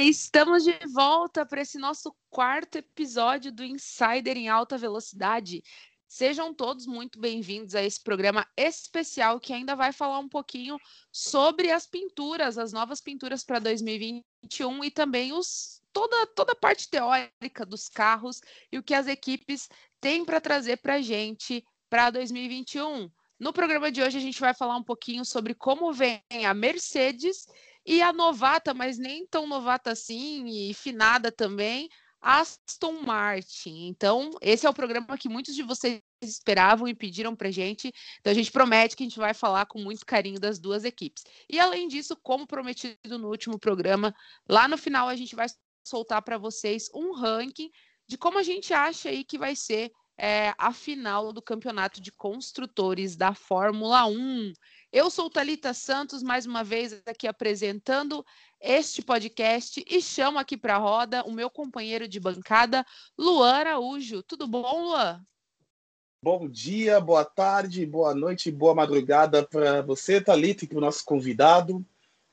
Estamos de volta para esse nosso quarto episódio do Insider em Alta Velocidade. Sejam todos muito bem-vindos a esse programa especial que ainda vai falar um pouquinho sobre as pinturas, as novas pinturas para 2021 e também os, toda, toda a parte teórica dos carros e o que as equipes têm para trazer para a gente para 2021. No programa de hoje, a gente vai falar um pouquinho sobre como vem a Mercedes e a novata, mas nem tão novata assim, e finada também, Aston Martin. Então, esse é o programa que muitos de vocês esperavam e pediram para gente. Então, a gente promete que a gente vai falar com muito carinho das duas equipes. E, além disso, como prometido no último programa, lá no final a gente vai soltar para vocês um ranking de como a gente acha aí que vai ser é, a final do campeonato de construtores da Fórmula 1. Eu sou Talita Santos, mais uma vez aqui apresentando este podcast e chamo aqui para a roda o meu companheiro de bancada, Luan Araújo. Tudo bom, Luan? Bom dia, boa tarde, boa noite, boa madrugada para você, Talita, e para o nosso convidado.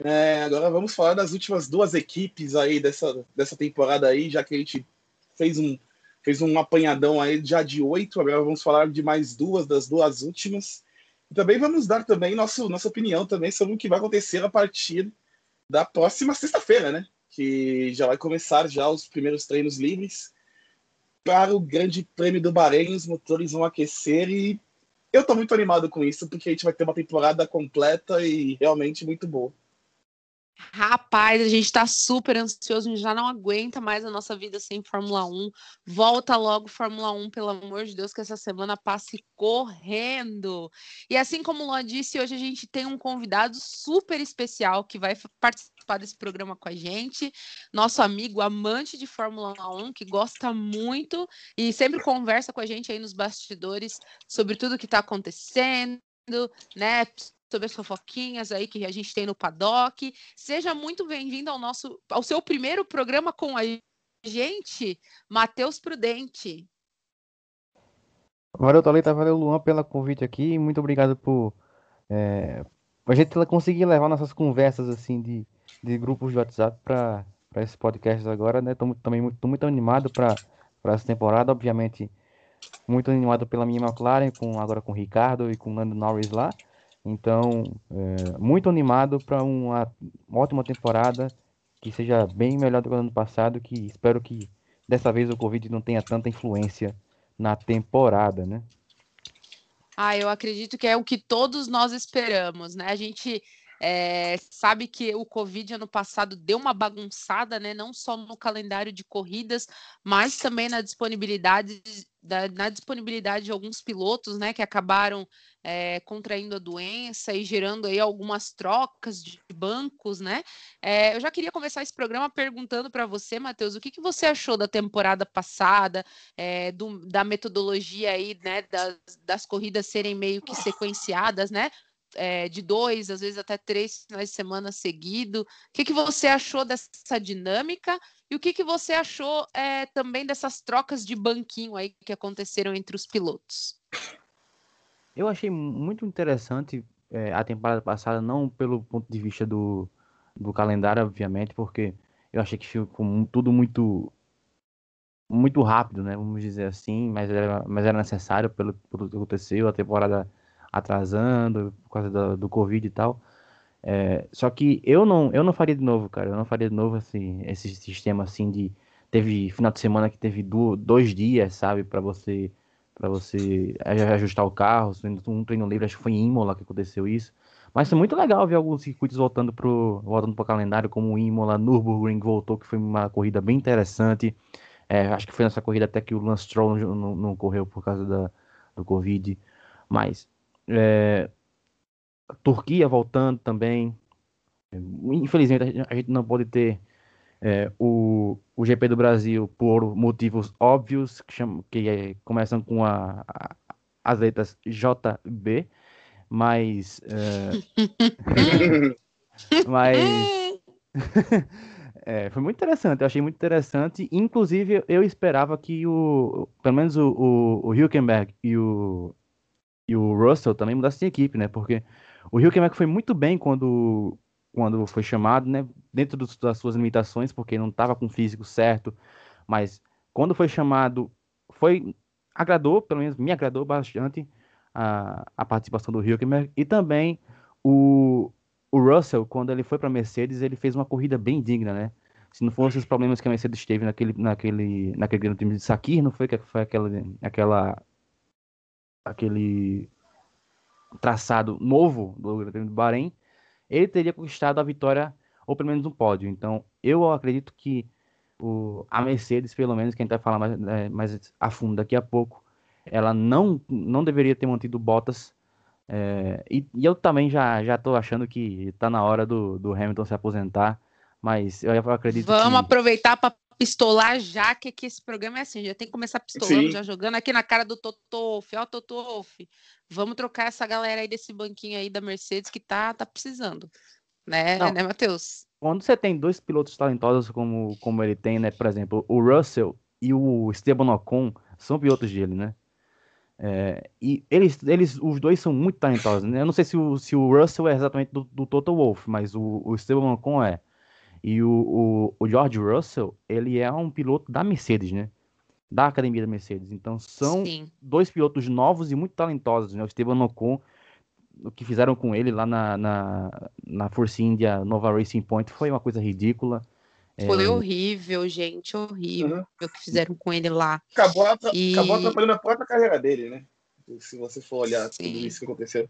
É, agora vamos falar das últimas duas equipes aí dessa, dessa temporada aí, já que a gente fez um, fez um apanhadão aí já de oito, agora vamos falar de mais duas das duas últimas. E também vamos dar também nosso, nossa opinião também sobre o que vai acontecer a partir da próxima sexta-feira, né? Que já vai começar já os primeiros treinos livres para o Grande Prêmio do Bahrein. Os motores vão aquecer e eu estou muito animado com isso porque a gente vai ter uma temporada completa e realmente muito boa. Rapaz, a gente tá super ansioso, a gente já não aguenta mais a nossa vida sem Fórmula 1. Volta logo Fórmula 1, pelo amor de Deus, que essa semana passe correndo. E assim como o Luan disse, hoje a gente tem um convidado super especial que vai participar desse programa com a gente. Nosso amigo amante de Fórmula 1, que gosta muito e sempre conversa com a gente aí nos bastidores sobre tudo que tá acontecendo, né? Sobre as fofoquinhas aí que a gente tem no paddock. Seja muito bem-vindo ao nosso ao seu primeiro programa com a gente, Matheus Prudente. Valeu, Thalita, valeu, Luan, pelo convite aqui. Muito obrigado por é, a gente conseguir levar nossas conversas assim de, de grupos de WhatsApp para esse podcast agora, né? Tô, também muito, muito animado para essa temporada, obviamente muito animado pela minha McLaren, com, agora com o Ricardo e com o Lando Norris lá. Então, é, muito animado para uma ótima temporada, que seja bem melhor do que o ano passado, que espero que dessa vez o Covid não tenha tanta influência na temporada, né? Ah, eu acredito que é o que todos nós esperamos, né? A gente é, sabe que o Covid ano passado deu uma bagunçada, né? Não só no calendário de corridas, mas também na disponibilidade, da, na disponibilidade de alguns pilotos, né? Que acabaram é, contraindo a doença e gerando aí algumas trocas de bancos, né? É, eu já queria começar esse programa perguntando para você, Matheus, o que, que você achou da temporada passada, do, da metodologia aí, né? Das, das corridas serem meio que sequenciadas, né? É, de dois, às vezes até três finais de semana seguido. O que, que você achou dessa dinâmica? E o que, que você achou é, também dessas trocas de banquinho aí que aconteceram entre os pilotos? Eu achei muito interessante é, a temporada passada, não pelo ponto de vista do, do calendário, obviamente, porque eu achei que ficou tudo muito muito rápido, né? Vamos dizer assim, mas era, mas era necessário pelo, pelo que aconteceu. A temporada atrasando por causa do, do Covid e tal. É, só que eu não, eu não faria de novo, cara. Eu não faria de novo assim, esse sistema assim de teve final de semana que teve do, dois dias, sabe, para você para você ajustar o carro, um treino livre, acho que foi em Imola que aconteceu isso. Mas foi muito legal ver alguns circuitos voltando pro voltando calendário, como o Imola, Nürburgring voltou, que foi uma corrida bem interessante. É, acho que foi nessa corrida até que o Lance Stroll não, não, não correu por causa da, do Covid. Mas é, Turquia voltando também. Infelizmente, a gente não pode ter é, o, o GP do Brasil por motivos óbvios, que, chama, que é, começam com a, a, as letras JB, mas. É, mas. É, foi muito interessante, eu achei muito interessante. Inclusive, eu esperava que o, pelo menos o, o, o Hülkenberg e o, e o Russell também mudassem de equipe, né? Porque o Hülkenberg foi muito bem quando quando foi chamado, né? Dentro do, das suas limitações, porque não estava com o físico certo, mas quando foi chamado, foi agradou, pelo menos me agradou bastante a, a participação do Hülkenberg e também o, o Russell, quando ele foi para a Mercedes, ele fez uma corrida bem digna, né? Se não fossem os problemas que a Mercedes teve naquele, naquele, naquele grande time de Sakir, não foi que foi aquela, aquela aquele traçado novo do Grande Prêmio do Bahrein, ele teria conquistado a vitória ou pelo menos um pódio. Então, eu acredito que o, a Mercedes, pelo menos, que a gente vai falar mais, é, mais a fundo daqui a pouco, ela não, não deveria ter mantido Bottas. É, e, e, eu também já, já tô achando que está na hora do, do Hamilton se aposentar, mas eu, eu acredito Vamos que... aproveitar para pistolar já, que, que esse programa é assim, já tem que começar pistolando, Sim. já jogando aqui na cara do Toto Wolff, ó, Toto Wolff, vamos trocar essa galera aí desse banquinho aí da Mercedes que tá, tá precisando, né, Não. né, Matheus? Quando você tem dois pilotos talentosos como, como ele tem, né, por exemplo, o Russell e o Esteban Ocon são pilotos dele, né, é, e eles, eles, os dois são muito talentosos, né, eu não sei se o, se o Russell é exatamente do, do Toto Wolff, mas o, o Esteban Ocon é, e o, o, o, George Russell, ele é um piloto da Mercedes, né? Da academia da Mercedes. Então são Sim. dois pilotos novos e muito talentosos, né? O Esteban Ocon, o que fizeram com ele lá na, na, na Force India Nova Racing Point foi uma coisa ridícula. Foi é... horrível, gente, horrível uhum. o que fizeram com ele lá. Acabou, e... acabou atrapalhando a própria carreira dele, né? Se você for olhar Sim. tudo isso que aconteceu.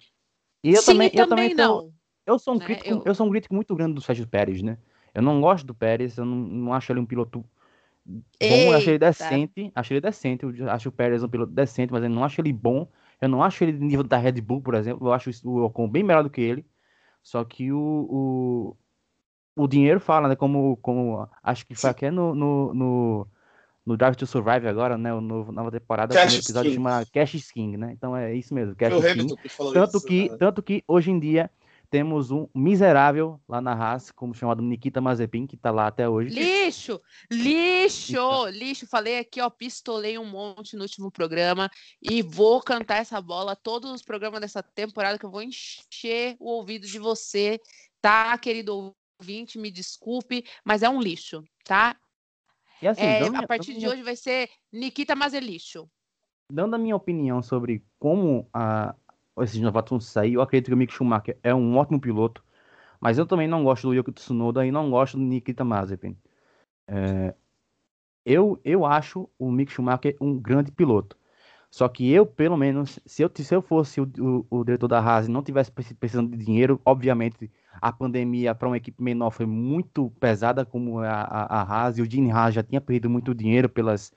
E eu Sim, também, eu também, também não. eu sou um né? crítico, eu... eu... sou um crítico muito grande do Sérgio Pérez, né? Eu não gosto do Pérez, eu não, não acho ele um piloto bom, eu acho ele decente, acho ele decente, eu acho o Pérez um piloto decente, mas eu não acho ele bom, eu não acho ele nível da Red Bull, por exemplo, eu acho o Ocon bem melhor do que ele, só que o, o, o dinheiro fala, né, como, como acho que foi aqui no, no, no, no Drive to Survive agora, né, o novo, nova temporada, Cash o episódio Skin. chama Cash Skin, né, então é isso mesmo, Cash Skin, tanto isso, que, né? tanto que hoje em dia temos um miserável lá na Haas, como chamado Nikita Mazepin, que tá lá até hoje. Lixo! Lixo! Lixo! Falei aqui, ó, pistolei um monte no último programa e vou cantar essa bola todos os programas dessa temporada que eu vou encher o ouvido de você, tá, querido ouvinte? Me desculpe, mas é um lixo, tá? E assim, é, a partir de hoje vai ser Nikita Mazelixo. Dando a minha opinião sobre como a, esses novatos vão sair. Eu acredito que o Mick Schumacher é um ótimo piloto, mas eu também não gosto do Yuki Tsunoda e não gosto do Nikita Mazepin. É, eu, eu acho o Mick Schumacher um grande piloto. Só que eu, pelo menos, se eu, se eu fosse o, o, o diretor da Haas e não tivesse precisando de dinheiro, obviamente a pandemia para uma equipe menor foi muito pesada, como a, a, a Haas, e o Gene Haas já tinha perdido muito dinheiro pelas,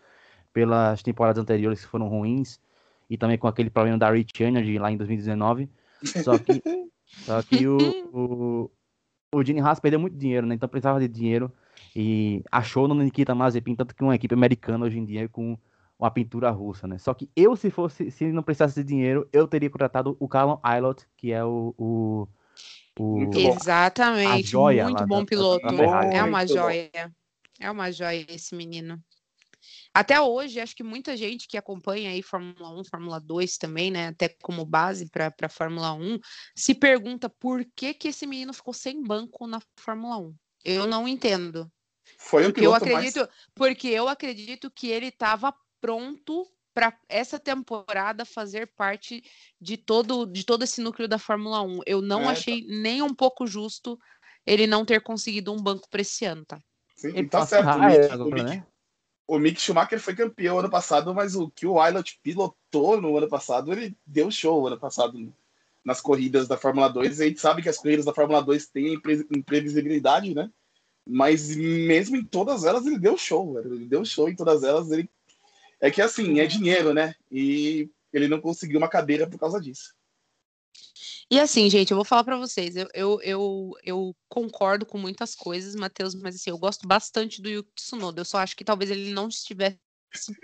pelas temporadas anteriores que foram ruins e também com aquele problema da Rich Energy lá em 2019. Só que, só que o, o, o Gene Haas perdeu muito dinheiro, né? Então precisava de dinheiro e achou no Nikita Mazepin, tanto que uma equipe americana hoje em dia é com uma pintura russa, né? Só que eu, se fosse, se não precisasse de dinheiro, eu teria contratado o Callum Aylott, que é o, o, o Exatamente, muito bom da, piloto. É uma joia. É uma joia esse menino. Até hoje, acho que muita gente que acompanha aí Fórmula 1, Fórmula 2 também, né, até como base para a Fórmula 1, se pergunta por que que esse menino ficou sem banco na Fórmula 1. Eu não entendo. Foi o porque eu acredito, mais... porque eu acredito que ele estava pronto para essa temporada fazer parte de todo de todo esse núcleo da Fórmula 1. Eu não é, achei tá. nem um pouco justo ele não ter conseguido um banco para esse ano, tá? Sim, ele tá certo. Ah, é, agora, né? O Mick Schumacher foi campeão ano passado, mas o que o Aylot pilotou no ano passado, ele deu show ano passado nas corridas da Fórmula 2. A gente sabe que as corridas da Fórmula 2 têm imprevisibilidade, né? Mas mesmo em todas elas ele deu show, velho. ele deu show em todas elas. Ele é que assim é dinheiro, né? E ele não conseguiu uma cadeira por causa disso. E assim, gente, eu vou falar para vocês, eu, eu, eu, eu, concordo com muitas coisas, Matheus, mas assim, eu gosto bastante do Yuki Tsunoda. Eu só acho que talvez ele não estivesse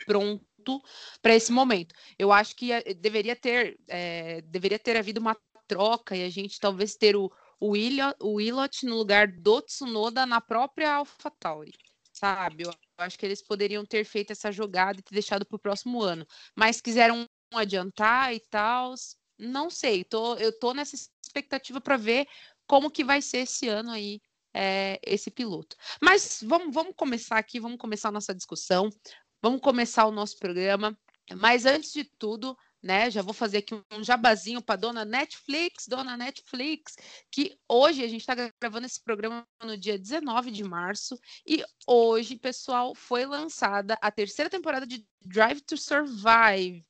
pronto para esse momento. Eu acho que eh, deveria ter, é, deveria ter havido uma troca e a gente talvez ter o, o, Ilha, o no lugar do Tsunoda na própria AlphaTauri, sabe? Eu acho que eles poderiam ter feito essa jogada e ter deixado para o próximo ano, mas quiseram adiantar e tal não sei, tô, eu tô nessa expectativa para ver como que vai ser esse ano aí é, esse piloto. Mas vamos, vamos começar aqui, vamos começar a nossa discussão, vamos começar o nosso programa. Mas antes de tudo, né? Já vou fazer aqui um jabazinho para dona Netflix, dona Netflix, que hoje a gente está gravando esse programa no dia 19 de março e hoje, pessoal, foi lançada a terceira temporada de Drive to Survive.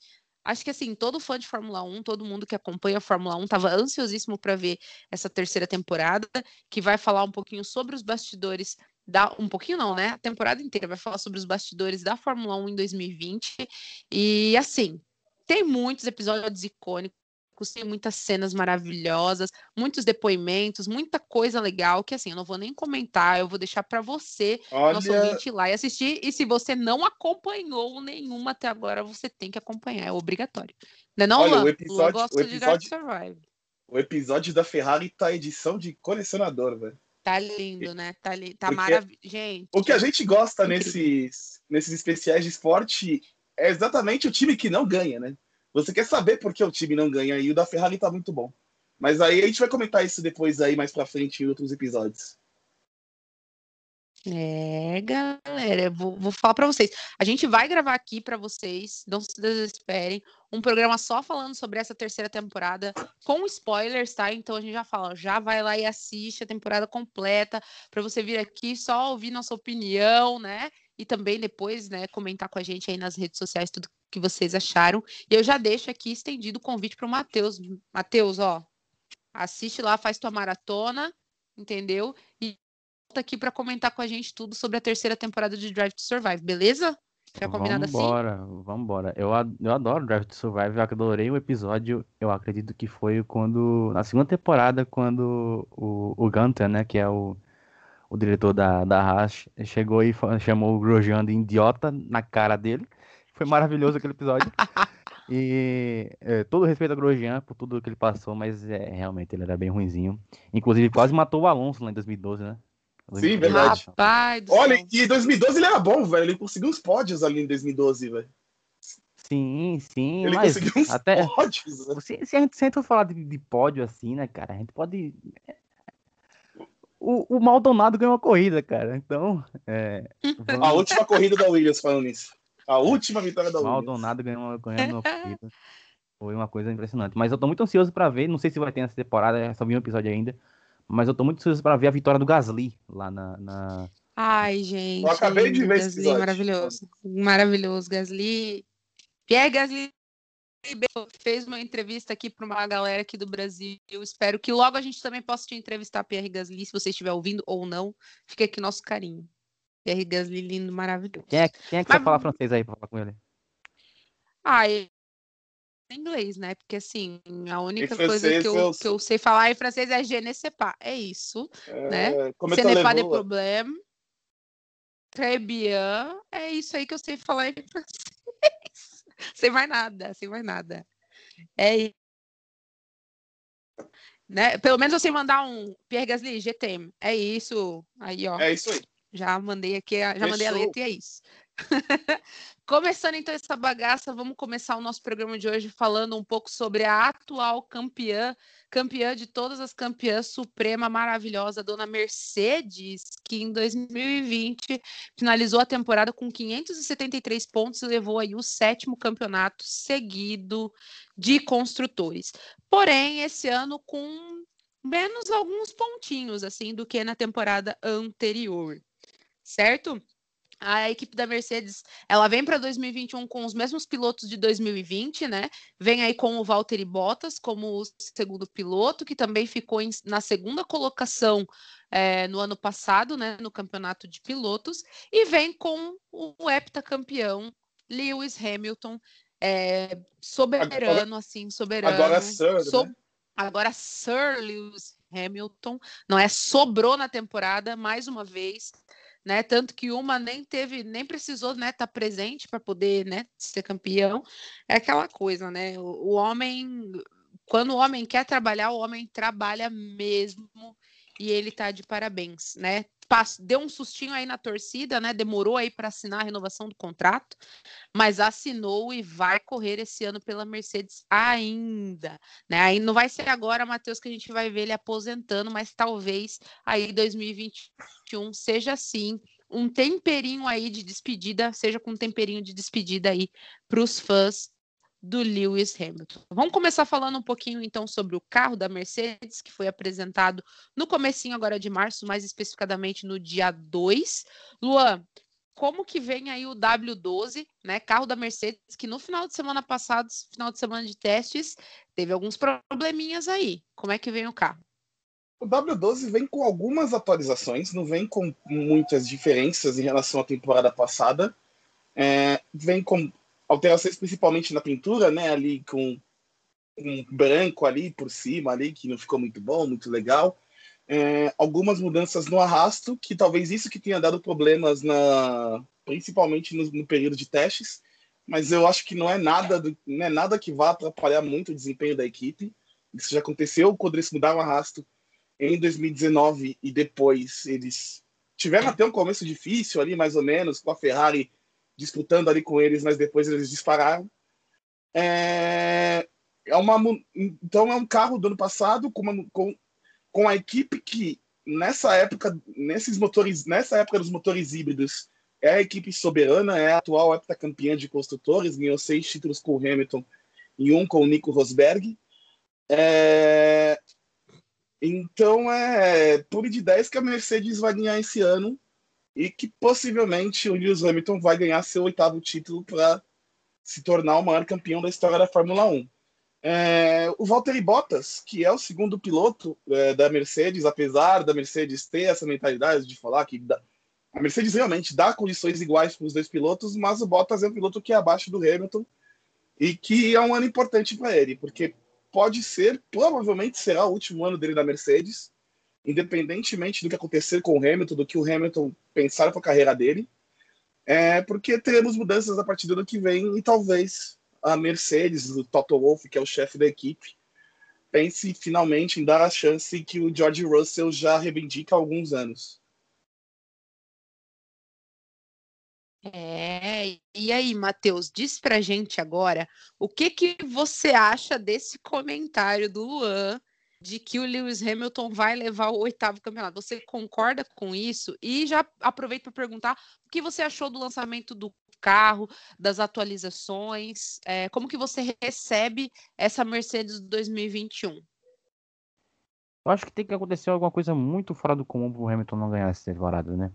Acho que assim, todo fã de Fórmula 1, todo mundo que acompanha a Fórmula 1 estava ansiosíssimo para ver essa terceira temporada, que vai falar um pouquinho sobre os bastidores da um pouquinho não, né? A temporada inteira vai falar sobre os bastidores da Fórmula 1 em 2020. E assim, tem muitos episódios icônicos, tem muitas cenas maravilhosas, muitos depoimentos, muita coisa legal que assim, eu não vou nem comentar, eu vou deixar para você, Olha... nosso ouvinte ir lá e assistir. E se você não acompanhou nenhuma até agora, você tem que acompanhar, é obrigatório. Não é não, Olha, o episódio, o episódio, o episódio da Ferrari tá edição de colecionador, velho. Tá lindo, né? Tá, li... tá maravilhoso. Gente. O que a gente gosta nesses, nesses especiais de esporte é exatamente o time que não ganha, né? Você quer saber por que o time não ganha e o da Ferrari tá muito bom. Mas aí a gente vai comentar isso depois aí mais pra frente em outros episódios. É, galera, vou, vou falar para vocês. A gente vai gravar aqui para vocês, não se desesperem, um programa só falando sobre essa terceira temporada, com spoilers, tá? Então a gente já fala, já vai lá e assiste a temporada completa, para você vir aqui só ouvir nossa opinião, né? E também depois, né, comentar com a gente aí nas redes sociais tudo que vocês acharam. E eu já deixo aqui estendido o convite para o Matheus. Matheus, ó, assiste lá, faz tua maratona, entendeu? E volta aqui para comentar com a gente tudo sobre a terceira temporada de Drive to Survive, beleza? Já combinado vambora, assim? Vambora, vambora. Eu, eu adoro Drive to Survive, eu adorei o episódio, eu acredito que foi quando, na segunda temporada, quando o, o Gunter, né, que é o o diretor da, da Haas chegou e chamou o Grosjean de idiota na cara dele. Foi maravilhoso aquele episódio. E é, todo respeito ao Grosjean por tudo que ele passou, mas é, realmente ele era bem ruinzinho. Inclusive quase matou o Alonso lá em 2012, né? Sim, verdade. Rapaz Olha, céu. e em 2012 ele era bom, velho. Ele conseguiu uns pódios ali em 2012, velho. Sim, sim. Ele mas conseguiu uns até... pódios. Se, se, a gente senta falar de, de pódio assim, né, cara, a gente pode o, o Maldonado ganhou a corrida, cara. Então. É, vamos... A última corrida da Williams, falando nisso. A última vitória da Williams. Maldonado ganhou, ganhou uma corrida. Foi uma coisa impressionante. Mas eu tô muito ansioso para ver. Não sei se vai ter nessa temporada, só vi um episódio ainda. Mas eu tô muito ansioso para ver a vitória do Gasly lá na. na... Ai, gente. Eu acabei de ver Gasly, esse episódio. Maravilhoso. Maravilhoso. Gasly. Pierre Gasly fez uma entrevista aqui para uma galera aqui do Brasil. Eu espero que logo a gente também possa te entrevistar, Pierre Gasly, se você estiver ouvindo ou não. Fica aqui nosso carinho. Pierre Gasly, lindo, maravilhoso. Quem é, quem é que Mas... você fala francês aí para falar com ele? Ah, é inglês, né? Porque assim, a única coisa que eu, eu... que eu sei falar em francês é je ne sais pas. É isso, é... né? Como Ce n'est pas de problème. Très bien. É isso aí que eu sei falar em francês sem mais nada, sem mais nada. É né? Pelo menos eu sei mandar um Pierre Gasly, GTM. É isso. Aí, ó. É isso aí. Já mandei aqui, já Fechou. mandei a letra e é isso. Começando então essa bagaça, vamos começar o nosso programa de hoje falando um pouco sobre a atual campeã, campeã de todas as campeãs, suprema, maravilhosa, dona Mercedes, que em 2020 finalizou a temporada com 573 pontos e levou aí o sétimo campeonato seguido de construtores. Porém, esse ano com menos alguns pontinhos assim do que na temporada anterior. Certo? A equipe da Mercedes, ela vem para 2021 com os mesmos pilotos de 2020, né? Vem aí com o Valtteri Bottas como segundo piloto, que também ficou em, na segunda colocação é, no ano passado, né? No campeonato de pilotos, e vem com o heptacampeão Lewis Hamilton, é, soberano, agora, assim, soberano. Agora Sir, so, né? Agora Sir Lewis Hamilton, não é? Sobrou na temporada mais uma vez né? Tanto que uma nem teve, nem precisou, né, estar tá presente para poder, né, ser campeão. É aquela coisa, né? O, o, homem, quando o homem quer trabalhar, o homem trabalha mesmo e ele tá de parabéns, né? Deu um sustinho aí na torcida, né? Demorou aí para assinar a renovação do contrato, mas assinou e vai correr esse ano pela Mercedes ainda, né? Aí não vai ser agora, Matheus, que a gente vai ver ele aposentando, mas talvez aí 2021 seja assim um temperinho aí de despedida, seja com um temperinho de despedida aí para os fãs do Lewis Hamilton. Vamos começar falando um pouquinho então sobre o carro da Mercedes, que foi apresentado no comecinho agora de março, mais especificadamente no dia 2. Luan, como que vem aí o W12, né, carro da Mercedes, que no final de semana passado, final de semana de testes, teve alguns probleminhas aí. Como é que vem o carro? O W12 vem com algumas atualizações, não vem com muitas diferenças em relação à temporada passada. É, vem com alterações principalmente na pintura, né? Ali com um branco ali por cima, ali, que não ficou muito bom, muito legal. É, algumas mudanças no arrasto, que talvez isso que tenha dado problemas na principalmente no, no, período de testes, mas eu acho que não é nada do, não é nada que vá atrapalhar muito o desempenho da equipe. Isso já aconteceu quando eles mudaram o arrasto em 2019 e depois eles tiveram até um começo difícil ali, mais ou menos, com a Ferrari disputando ali com eles, mas depois eles dispararam. É, é uma, então é um carro do ano passado com, uma, com, com a equipe que nessa época, nesses motores, nessa época dos motores híbridos, é a equipe soberana, é a atual heptacampeã de construtores, ganhou seis títulos com o Hamilton e um com o Nico Rosberg. É, então é por de 10 que a Mercedes vai ganhar esse ano e que possivelmente o Lewis Hamilton vai ganhar seu oitavo título para se tornar o maior campeão da história da Fórmula 1. É, o Valtteri Bottas, que é o segundo piloto é, da Mercedes, apesar da Mercedes ter essa mentalidade de falar que dá, a Mercedes realmente dá condições iguais para os dois pilotos, mas o Bottas é um piloto que é abaixo do Hamilton e que é um ano importante para ele, porque pode ser, provavelmente será o último ano dele na Mercedes independentemente do que acontecer com o Hamilton, do que o Hamilton pensar para a carreira dele, é porque teremos mudanças a partir do ano que vem e talvez a Mercedes, o Toto Wolff, que é o chefe da equipe, pense finalmente em dar a chance que o George Russell já reivindica há alguns anos. É, e aí, Matheus, diz pra gente agora o que que você acha desse comentário do Luan de que o Lewis Hamilton vai levar o oitavo campeonato. Você concorda com isso? E já aproveito para perguntar o que você achou do lançamento do carro, das atualizações, é, como que você recebe essa Mercedes 2021? Eu acho que tem que acontecer alguma coisa muito fora do comum para o Hamilton não ganhar essa temporada, né?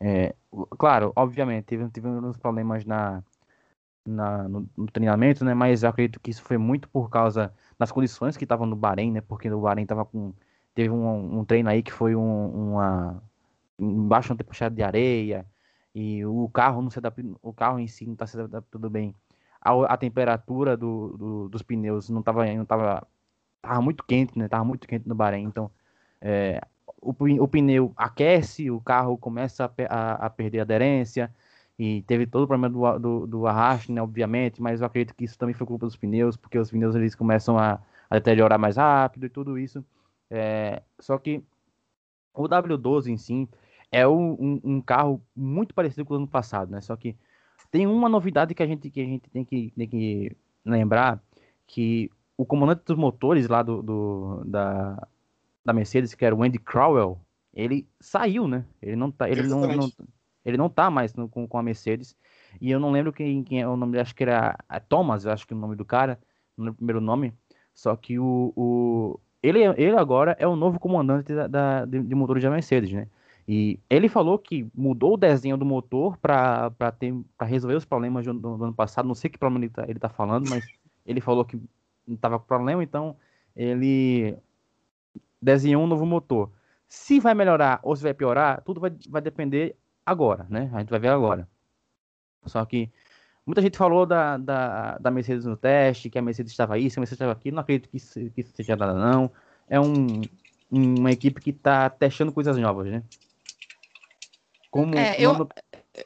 É, claro, obviamente, teve, teve uns problemas na, na no, no, treinamento, né? Mas eu acredito que isso foi muito por causa nas condições que estavam no Bahrein, né? Porque o Bahrein tava com teve um, um treino aí que foi um, uma embaixo uma tempestade de areia e o carro não se adapta, o carro em si não está se adaptando bem. A, a temperatura do, do, dos pneus não estava não tava, tava muito quente, né? Tava muito quente no Bahrein, então é, o, o pneu aquece, o carro começa a, a, a perder aderência e teve todo o problema do, do, do arraste, né, obviamente, mas eu acredito que isso também foi culpa dos pneus, porque os pneus eles começam a, a deteriorar mais rápido e tudo isso. É, só que o W12 em si é um, um, carro muito parecido com o ano passado, né? Só que tem uma novidade que a gente, que a gente tem, que, tem que lembrar, que o comandante dos motores lá do, do da, da Mercedes, que era o Andy Crowell, ele saiu, né? Ele não tá, ele não, não, ele não tá mais no, com, com a Mercedes. E eu não lembro quem, quem é o nome, acho que era Thomas, acho que é o nome do cara, no primeiro nome. Só que o, o ele, ele agora é o novo comandante da, da de, de motores da Mercedes, né? E ele falou que mudou o desenho do motor para resolver os problemas do, do, do, ano passado. Não sei que problema ele está ele tá falando, mas ele falou que não estava com problema, então ele desenhou um novo motor. Se vai melhorar ou se vai piorar, tudo vai, vai depender agora, né? A gente vai ver agora. Só que muita gente falou da, da, da Mercedes no teste, que a Mercedes estava isso, a Mercedes estava aqui. Não acredito que isso, que isso seja nada, não. É um, uma equipe que está testando coisas novas, né? Como, é, eu... no, ano,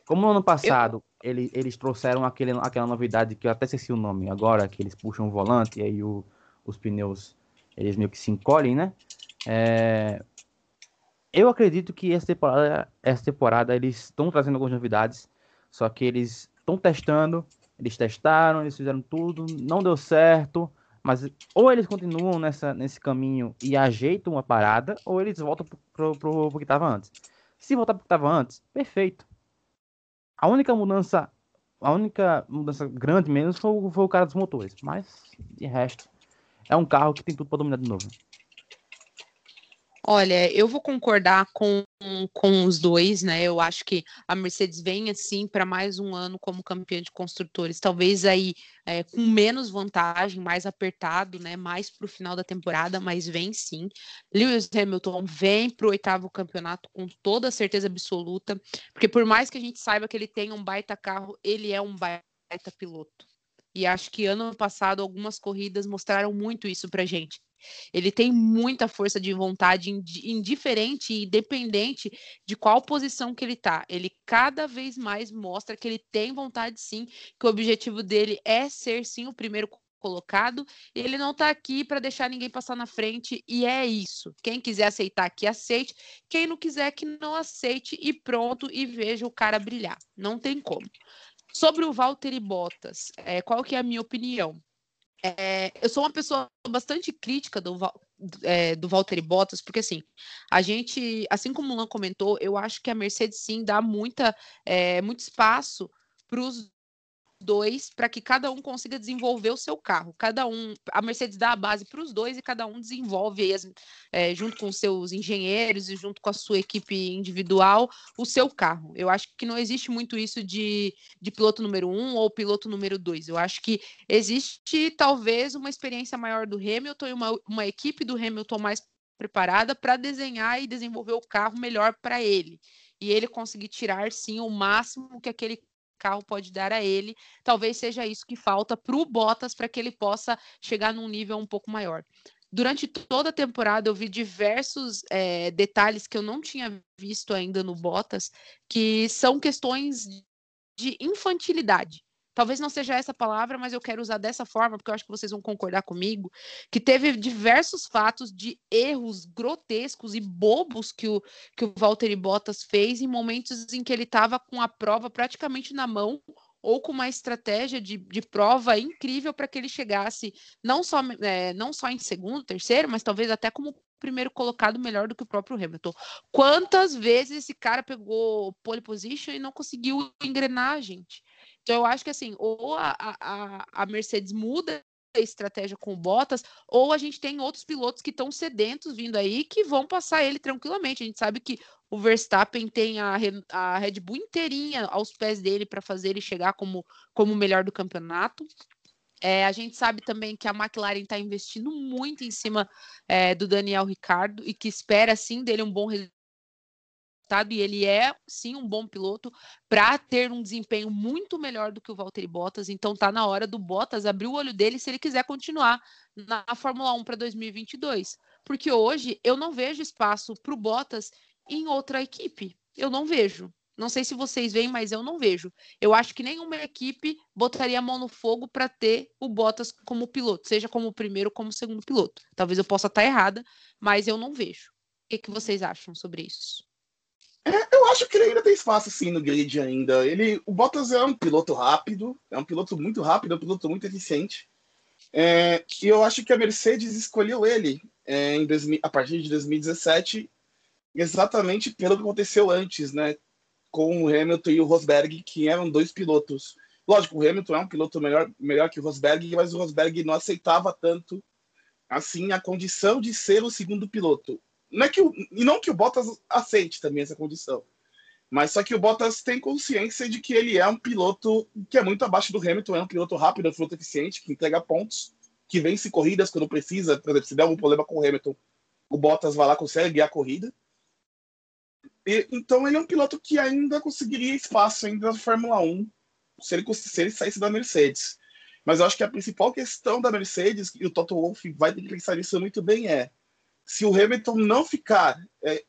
como no ano passado eu... ele, eles trouxeram aquele, aquela novidade que eu até esqueci o nome agora, que eles puxam o volante e aí o, os pneus eles meio que se encolhem, né? É, eu acredito que essa temporada, essa temporada eles estão trazendo algumas novidades, só que eles estão testando, eles testaram, eles fizeram tudo, não deu certo, mas ou eles continuam nessa, nesse caminho e ajeitam uma parada, ou eles voltam pro, pro, pro, que estava antes. Se voltar pro que estava antes, perfeito. A única mudança, a única mudança grande mesmo foi, foi o cara dos motores, mas de resto é um carro que tem tudo para dominar de novo. Olha, eu vou concordar com, com os dois, né? Eu acho que a Mercedes vem assim para mais um ano como campeã de construtores, talvez aí é, com menos vantagem, mais apertado, né? Mais para o final da temporada, mas vem sim. Lewis Hamilton vem para o oitavo campeonato com toda certeza absoluta, porque por mais que a gente saiba que ele tem um baita carro, ele é um baita piloto. E acho que ano passado algumas corridas mostraram muito isso para gente. Ele tem muita força de vontade, indiferente e independente de qual posição que ele está. Ele cada vez mais mostra que ele tem vontade sim, que o objetivo dele é ser sim o primeiro colocado. Ele não está aqui para deixar ninguém passar na frente e é isso. Quem quiser aceitar que aceite, quem não quiser que não aceite e pronto e veja o cara brilhar. Não tem como. Sobre o Valtteri Bottas, é, qual que é a minha opinião? É, eu sou uma pessoa bastante crítica do, é, do Valtteri Bottas, porque assim, a gente, assim como o Luan comentou, eu acho que a Mercedes sim dá muita, é, muito espaço para os dois para que cada um consiga desenvolver o seu carro. Cada um, a Mercedes dá a base para os dois e cada um desenvolve as, é, junto com seus engenheiros e junto com a sua equipe individual o seu carro. Eu acho que não existe muito isso de, de piloto número um ou piloto número dois. Eu acho que existe talvez uma experiência maior do Hamilton e uma, uma equipe do Hamilton mais preparada para desenhar e desenvolver o carro melhor para ele e ele conseguir tirar sim o máximo que aquele carro pode dar a ele. Talvez seja isso que falta para o Bottas para que ele possa chegar num nível um pouco maior. Durante toda a temporada eu vi diversos é, detalhes que eu não tinha visto ainda no Bottas, que são questões de infantilidade talvez não seja essa palavra, mas eu quero usar dessa forma, porque eu acho que vocês vão concordar comigo, que teve diversos fatos de erros grotescos e bobos que o, que o Valtteri Bottas fez em momentos em que ele estava com a prova praticamente na mão ou com uma estratégia de, de prova incrível para que ele chegasse não só, é, não só em segundo, terceiro, mas talvez até como primeiro colocado melhor do que o próprio Hamilton. Quantas vezes esse cara pegou pole position e não conseguiu engrenar, gente? Então, eu acho que assim, ou a, a, a Mercedes muda a estratégia com o Bottas, ou a gente tem outros pilotos que estão sedentos vindo aí que vão passar ele tranquilamente. A gente sabe que o Verstappen tem a, a Red Bull inteirinha aos pés dele para fazer ele chegar como, como o melhor do campeonato. É, a gente sabe também que a McLaren está investindo muito em cima é, do Daniel Ricardo e que espera sim dele um bom resultado e ele é sim um bom piloto para ter um desempenho muito melhor do que o Valtteri Bottas. Então tá na hora do Bottas abrir o olho dele se ele quiser continuar na Fórmula 1 para 2022, porque hoje eu não vejo espaço para o Bottas em outra equipe. Eu não vejo. Não sei se vocês veem, mas eu não vejo. Eu acho que nenhuma equipe botaria a mão no fogo para ter o Bottas como piloto, seja como primeiro ou como segundo piloto. Talvez eu possa estar errada, mas eu não vejo. O que, que vocês acham sobre isso? É, eu acho que ele ainda tem espaço sim no grid ainda. Ele, o Bottas é um piloto rápido, é um piloto muito rápido, é um piloto muito eficiente. É, e eu acho que a Mercedes escolheu ele é, em a partir de 2017 exatamente pelo que aconteceu antes, né? Com o Hamilton e o Rosberg, que eram dois pilotos. Lógico, o Hamilton é um piloto melhor, melhor que o Rosberg, mas o Rosberg não aceitava tanto assim a condição de ser o segundo piloto. Não é que o, e não que o Bottas aceite também essa condição. Mas só que o Bottas tem consciência de que ele é um piloto que é muito abaixo do Hamilton, é um piloto rápido, é um piloto eficiente, que entrega pontos, que vence corridas quando precisa. Por exemplo, se der algum problema com o Hamilton, o Bottas vai lá, consegue guiar a corrida. E, então ele é um piloto que ainda conseguiria espaço ainda na Fórmula 1 se ele, se ele saísse da Mercedes. Mas eu acho que a principal questão da Mercedes, e o Toto Wolff vai ter que pensar nisso muito bem, é se o Hamilton não ficar, é,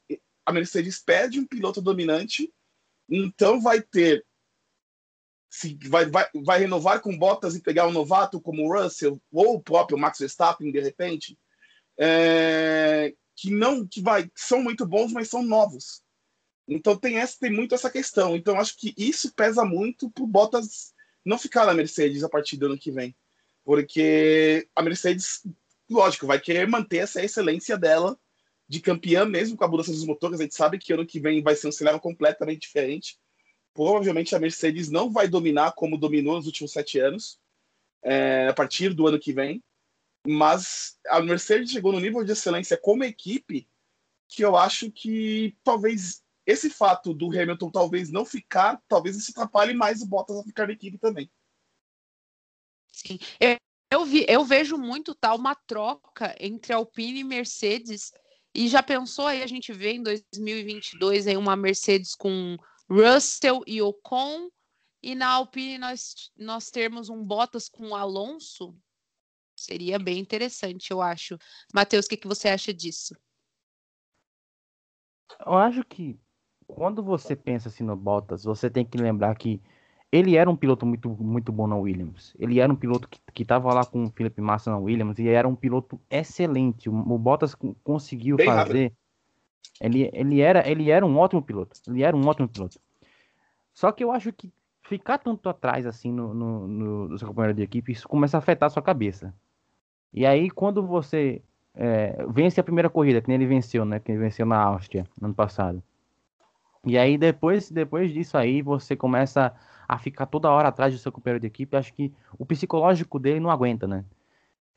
a Mercedes perde um piloto dominante, então vai ter. Se vai, vai, vai renovar com Bottas e pegar um novato como o Russell ou o próprio Max Verstappen, de repente, é, que não que vai que são muito bons, mas são novos. Então tem essa tem muito essa questão. Então acho que isso pesa muito pro Bottas não ficar na Mercedes a partir do ano que vem, porque a Mercedes, lógico, vai querer manter essa excelência dela de campeã mesmo com a mudança dos motores. A gente sabe que ano que vem vai ser um cenário completamente diferente. Provavelmente a Mercedes não vai dominar como dominou nos últimos sete anos, é, a partir do ano que vem. Mas a Mercedes chegou no nível de excelência como equipe que eu acho que talvez esse fato do Hamilton talvez não ficar, talvez isso atrapalhe mais o Bottas a ficar na equipe também. Sim, eu, eu, vi, eu vejo muito tal tá, uma troca entre Alpine e Mercedes. E já pensou aí a gente vê em 2022 aí uma Mercedes com Russell e Ocon e na Alpine nós, nós termos um Bottas com Alonso? Seria bem interessante, eu acho. Matheus, o que, que você acha disso? Eu acho que quando você pensa assim no Bottas, você tem que lembrar que ele era um piloto muito, muito bom na Williams. Ele era um piloto que estava lá com o Felipe Massa na Williams e era um piloto excelente. O, o Bottas conseguiu Bem fazer. Ele, ele, era, ele era um ótimo piloto. Ele era um ótimo piloto. Só que eu acho que ficar tanto atrás assim no, no, no, no seu companheiro de equipe, isso começa a afetar a sua cabeça. E aí, quando você é, vence a primeira corrida, que nem ele venceu, né? Que ele venceu na Áustria no ano passado. E aí, depois, depois disso aí, você começa a ficar toda hora atrás do seu companheiro de equipe. Acho que o psicológico dele não aguenta, né?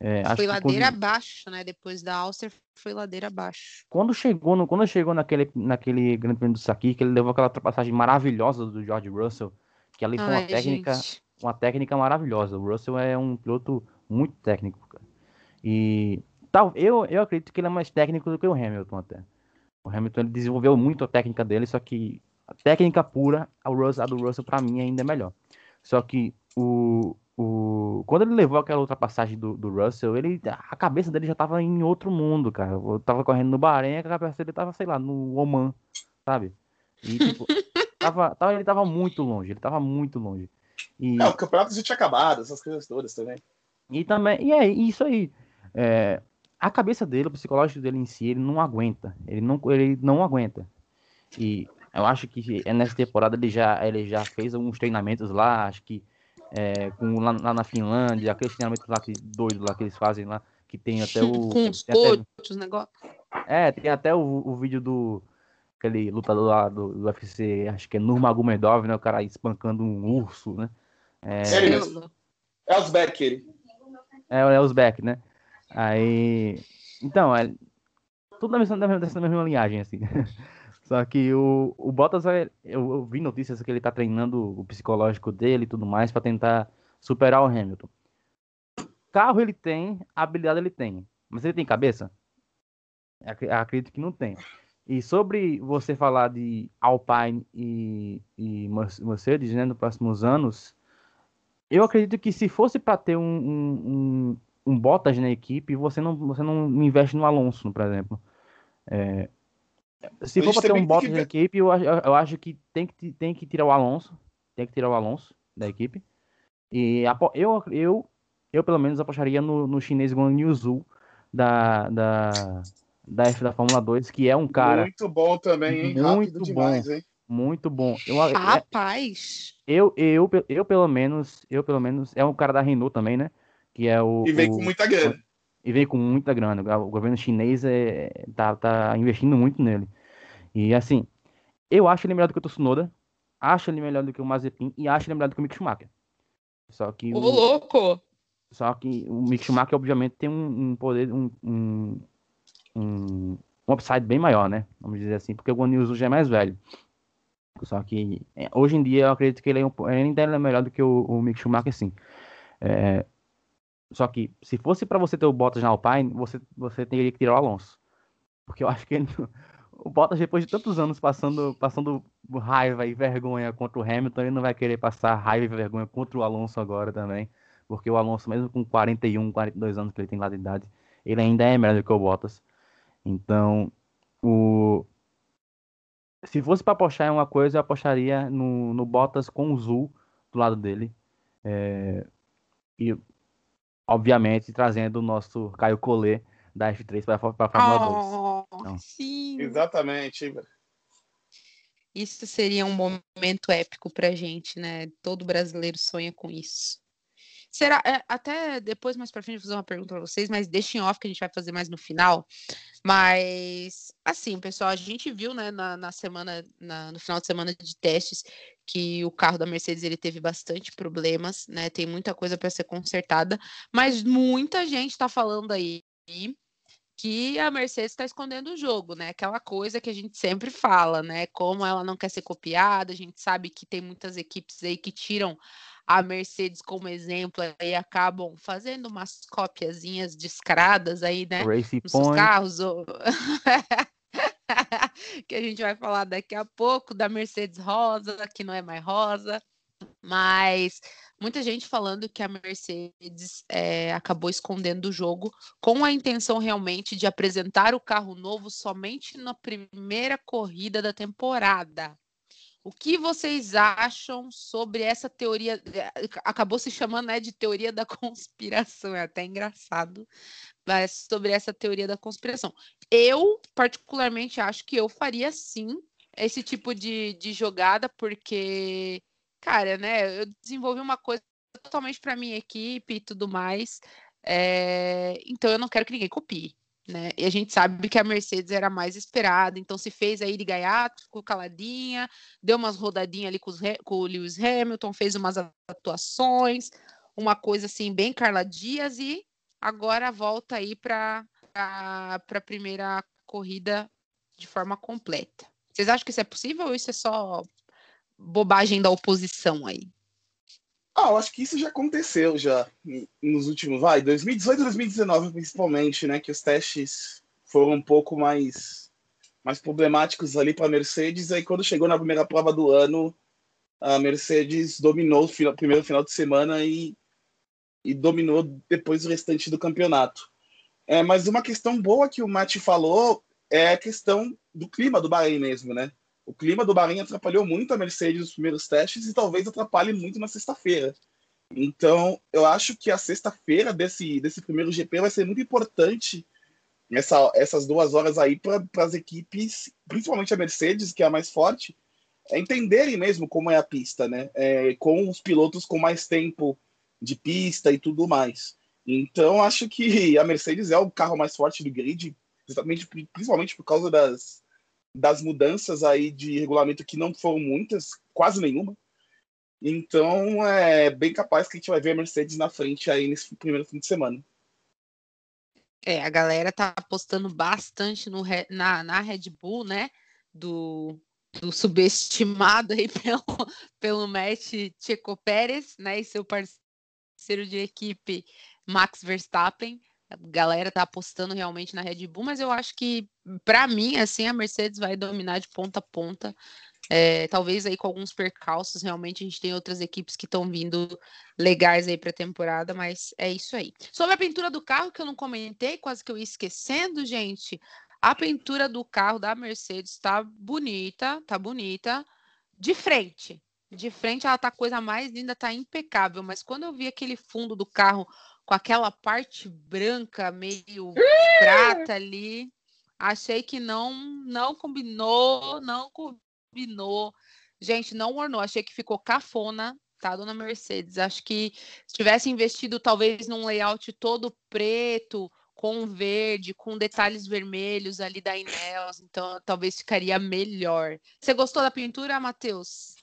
É, foi ladeira quando... abaixo, né? Depois da Áustria, foi ladeira abaixo. Quando chegou, no, quando chegou naquele, naquele Grande Prêmio do Saki, que ele levou aquela ultrapassagem maravilhosa do George Russell, que ali foi Ai, uma técnica, uma técnica maravilhosa. O Russell é um piloto muito técnico, cara. E tal, eu, eu acredito que ele é mais técnico do que o Hamilton até. O Hamilton ele desenvolveu muito a técnica dele, só que a técnica pura, a, Russell, a do Russell para mim ainda é melhor. Só que o, o quando ele levou aquela ultrapassagem do, do Russell, ele a cabeça dele já tava em outro mundo, cara. Eu tava correndo no Bahrein, a cabeça dele tava, sei lá, no Oman, sabe? E tipo, tava, tava, ele tava muito longe, ele tava muito longe. E... É, o campeonato já tinha acabado, essas coisas todas também. E também, e é isso aí. É, a cabeça dele, o psicológico dele em si, ele não aguenta. Ele não, ele não aguenta. E eu acho que nessa temporada ele já, ele já fez alguns treinamentos lá, acho que é, com, lá, lá, na Finlândia, aqueles treinamentos lá que doido lá que eles fazem lá, que tem até o. Com os coachos, negócio. É, tem até o, o vídeo do aquele lutador lá do, do UFC, acho que é Nurmagomedov, né? O cara espancando um urso, né? É, Sério? É Elsbeck ele. É, é o Elsbeck, né? Aí. Então, é. Tudo na mesma, na mesma, mesma linhagem, assim. Só que o, o Bottas, eu, eu vi notícias que ele tá treinando o psicológico dele e tudo mais para tentar superar o Hamilton. Carro ele tem, habilidade ele tem. Mas ele tem cabeça? Acredito que não tem. E sobre você falar de Alpine e, e Mercedes, né, nos próximos anos, eu acredito que se fosse para ter um, um, um Bottas na equipe, você não, você não investe no Alonso, por exemplo. É, se for para ter um Bottas que... na equipe, eu, eu, acho que tem, que tem que tirar o Alonso. Tem que tirar o Alonso da equipe. E eu, eu, eu pelo menos apostaria no, no chinês Guan Yuzhu da, da, da F da Fórmula 2, que é um cara. Muito bom também, hein? Muito Rápido bom. Demais, hein? Muito bom. Eu, Rapaz! Eu, eu, eu, eu, pelo menos, eu pelo menos, é um cara da Renault também, né? que é o. E vem o, com muita grana. E vem com muita grana. O governo chinês é, tá, tá investindo muito nele. E assim, eu acho ele melhor do que o Tsunoda, acho ele melhor do que o Mazepin e acho ele melhor do que o Mick Schumacher. Só que. Ô, o, louco! Só que o Mick Schumacher, obviamente, tem um, um poder, um, um, um, upside bem maior, né? Vamos dizer assim, porque o Guanyu já é mais velho. Só que é, hoje em dia eu acredito que ele, é um, ele ainda é melhor do que o, o Mick Schumacher, sim. É, só que se fosse para você ter o Bottas na Alpine, você, você teria que tirar o Alonso. Porque eu acho que ele, o Bottas, depois de tantos anos passando, passando raiva e vergonha contra o Hamilton, ele não vai querer passar raiva e vergonha contra o Alonso agora também. Porque o Alonso, mesmo com 41, 42 anos que ele tem lá de idade, ele ainda é melhor do que o Bottas. Então, o... se fosse para apostar em uma coisa, eu apostaria no, no Bottas com o Zul do lado dele. É... E obviamente trazendo o nosso Caio Collet da F3 para a Fórmula oh, 2. Então. Sim. Exatamente. Isso seria um momento épico para gente, né? Todo brasileiro sonha com isso. Será, é, até depois, mais para frente, vou fazer uma pergunta para vocês, mas deixem off que a gente vai fazer mais no final. Mas, assim, pessoal, a gente viu, né, na, na semana, na, no final de semana de testes, que o carro da Mercedes ele teve bastante problemas, né? Tem muita coisa para ser consertada, mas muita gente está falando aí que a Mercedes está escondendo o jogo, né? Aquela coisa que a gente sempre fala, né? Como ela não quer ser copiada, a gente sabe que tem muitas equipes aí que tiram a Mercedes como exemplo e acabam fazendo umas copiazinhas descaradas aí, né? Race nos Point. carros. Ou... que a gente vai falar daqui a pouco da Mercedes rosa, que não é mais rosa. Mas muita gente falando que a Mercedes é, acabou escondendo o jogo com a intenção realmente de apresentar o carro novo somente na primeira corrida da temporada. O que vocês acham sobre essa teoria? Eh, acabou se chamando né, de teoria da conspiração, é até engraçado, mas sobre essa teoria da conspiração. Eu, particularmente, acho que eu faria sim esse tipo de, de jogada, porque, cara, né, eu desenvolvi uma coisa totalmente para minha equipe e tudo mais, é, então eu não quero que ninguém copie né? E a gente sabe que a Mercedes era mais esperada, então se fez aí de gaiato, ficou caladinha, deu umas rodadinhas ali com, com, o Lewis Hamilton, fez umas atuações, uma coisa assim bem Carla Dias e agora volta aí para a primeira corrida de forma completa. Vocês acham que isso é possível ou isso é só bobagem da oposição aí? Ah, eu acho que isso já aconteceu já nos últimos, vai, 2018 e 2019 principalmente, né, que os testes foram um pouco mais mais problemáticos ali para a Mercedes, aí quando chegou na primeira prova do ano, a Mercedes dominou o final, primeiro final de semana e, e dominou depois o restante do campeonato. É, mas uma questão boa que o Mati falou é a questão do clima do Bahrein mesmo, né? O clima do Bahrein atrapalhou muito a Mercedes nos primeiros testes e talvez atrapalhe muito na sexta-feira. Então, eu acho que a sexta-feira desse, desse primeiro GP vai ser muito importante essa, essas duas horas aí para as equipes, principalmente a Mercedes, que é a mais forte, é entenderem mesmo como é a pista, né? É, com os pilotos com mais tempo de pista e tudo mais. Então, acho que a Mercedes é o carro mais forte do grid, principalmente por causa das, das mudanças aí de regulamento que não foram muitas, quase nenhuma. Então é bem capaz que a gente vai ver a Mercedes na frente aí nesse primeiro fim de semana. É, a galera tá apostando bastante no, na, na Red Bull, né? Do, do subestimado aí pelo, pelo Matt Checo Pérez, né? E seu parceiro de equipe Max Verstappen. A galera tá apostando realmente na Red Bull, mas eu acho que, para mim, assim, a Mercedes vai dominar de ponta a ponta. É, talvez aí com alguns percalços, realmente a gente tem outras equipes que estão vindo legais aí para a temporada, mas é isso aí. Sobre a pintura do carro, que eu não comentei, quase que eu ia esquecendo, gente. A pintura do carro da Mercedes tá bonita, tá bonita. De frente, de frente ela tá coisa mais linda, tá impecável, mas quando eu vi aquele fundo do carro com aquela parte branca meio prata ali. Achei que não não combinou, não combinou. Gente, não ornou, achei que ficou cafona, tá, dona Mercedes? Acho que se tivesse investido talvez num layout todo preto, com verde, com detalhes vermelhos ali da Inels, então talvez ficaria melhor. Você gostou da pintura, Matheus?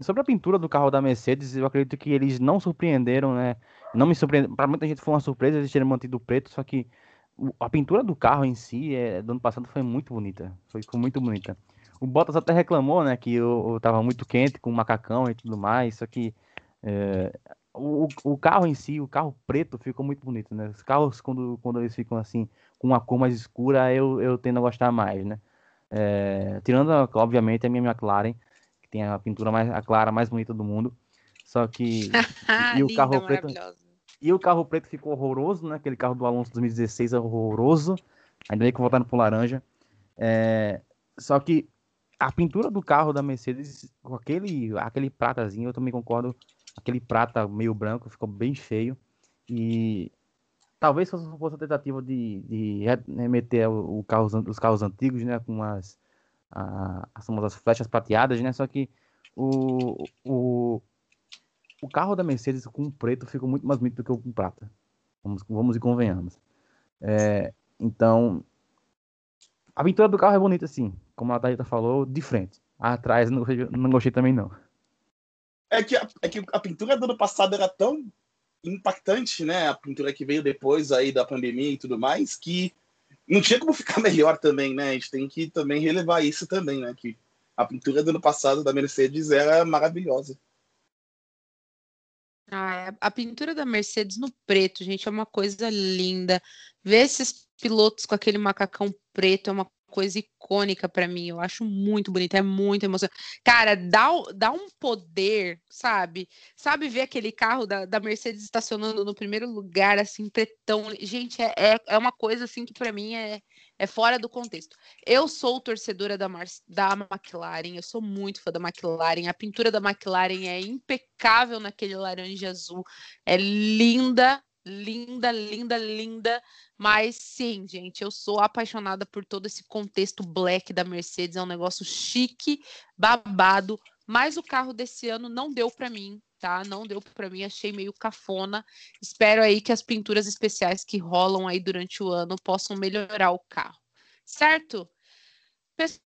Sobre a pintura do carro da Mercedes, eu acredito que eles não surpreenderam, né? Não me surpreendeu. Para muita gente foi uma surpresa eles terem mantido o preto, só que a pintura do carro em si, é, do ano passado, foi muito bonita. Foi, foi muito bonita. O Bottas até reclamou, né, que eu, eu tava muito quente com o macacão e tudo mais, só que é, o, o carro em si, o carro preto, ficou muito bonito, né? Os carros, quando, quando eles ficam assim, com uma cor mais escura, eu, eu tendo a gostar mais, né? É, tirando, obviamente, a minha McLaren, que tem a pintura mais a clara mais bonita do mundo. Só que. e o carro preto. E o carro preto ficou horroroso, né? Aquele carro do Alonso 2016 é horroroso. Ainda bem que voltaram pro laranja. É... Só que a pintura do carro da Mercedes, com aquele, aquele pratazinho, eu também concordo. Aquele prata meio branco ficou bem feio. E talvez fosse a tentativa de, de remeter o, o carros, os carros antigos, né, com as, a, as, as flechas prateadas, né, só que o, o, o carro da Mercedes com preto ficou muito mais bonito do que o com prata. Vamos, vamos e convenhamos. É, então, a pintura do carro é bonita, sim. Como a Thalita falou, de frente. Atrás não gostei, não gostei também, não. É que, a, é que a pintura do ano passado era tão impactante, né? A pintura que veio depois aí da pandemia e tudo mais, que não tinha como ficar melhor também, né? A gente tem que também relevar isso também, né? Que a pintura do ano passado da Mercedes era maravilhosa. Ah, é, a pintura da Mercedes no preto, gente, é uma coisa linda. Ver esses pilotos com aquele macacão preto é uma coisa icônica para mim. Eu acho muito bonito, é muito emocionante. Cara, dá, dá um poder, sabe? Sabe ver aquele carro da, da Mercedes estacionando no primeiro lugar, assim, pretão. Gente, é, é, é uma coisa assim que para mim é, é fora do contexto. Eu sou torcedora da, Mar da McLaren, eu sou muito fã da McLaren. A pintura da McLaren é impecável naquele laranja azul, é linda, linda, linda, linda. Mas sim, gente, eu sou apaixonada por todo esse contexto black da Mercedes, é um negócio chique, babado, mas o carro desse ano não deu para mim, tá? Não deu para mim, achei meio cafona. Espero aí que as pinturas especiais que rolam aí durante o ano possam melhorar o carro. Certo?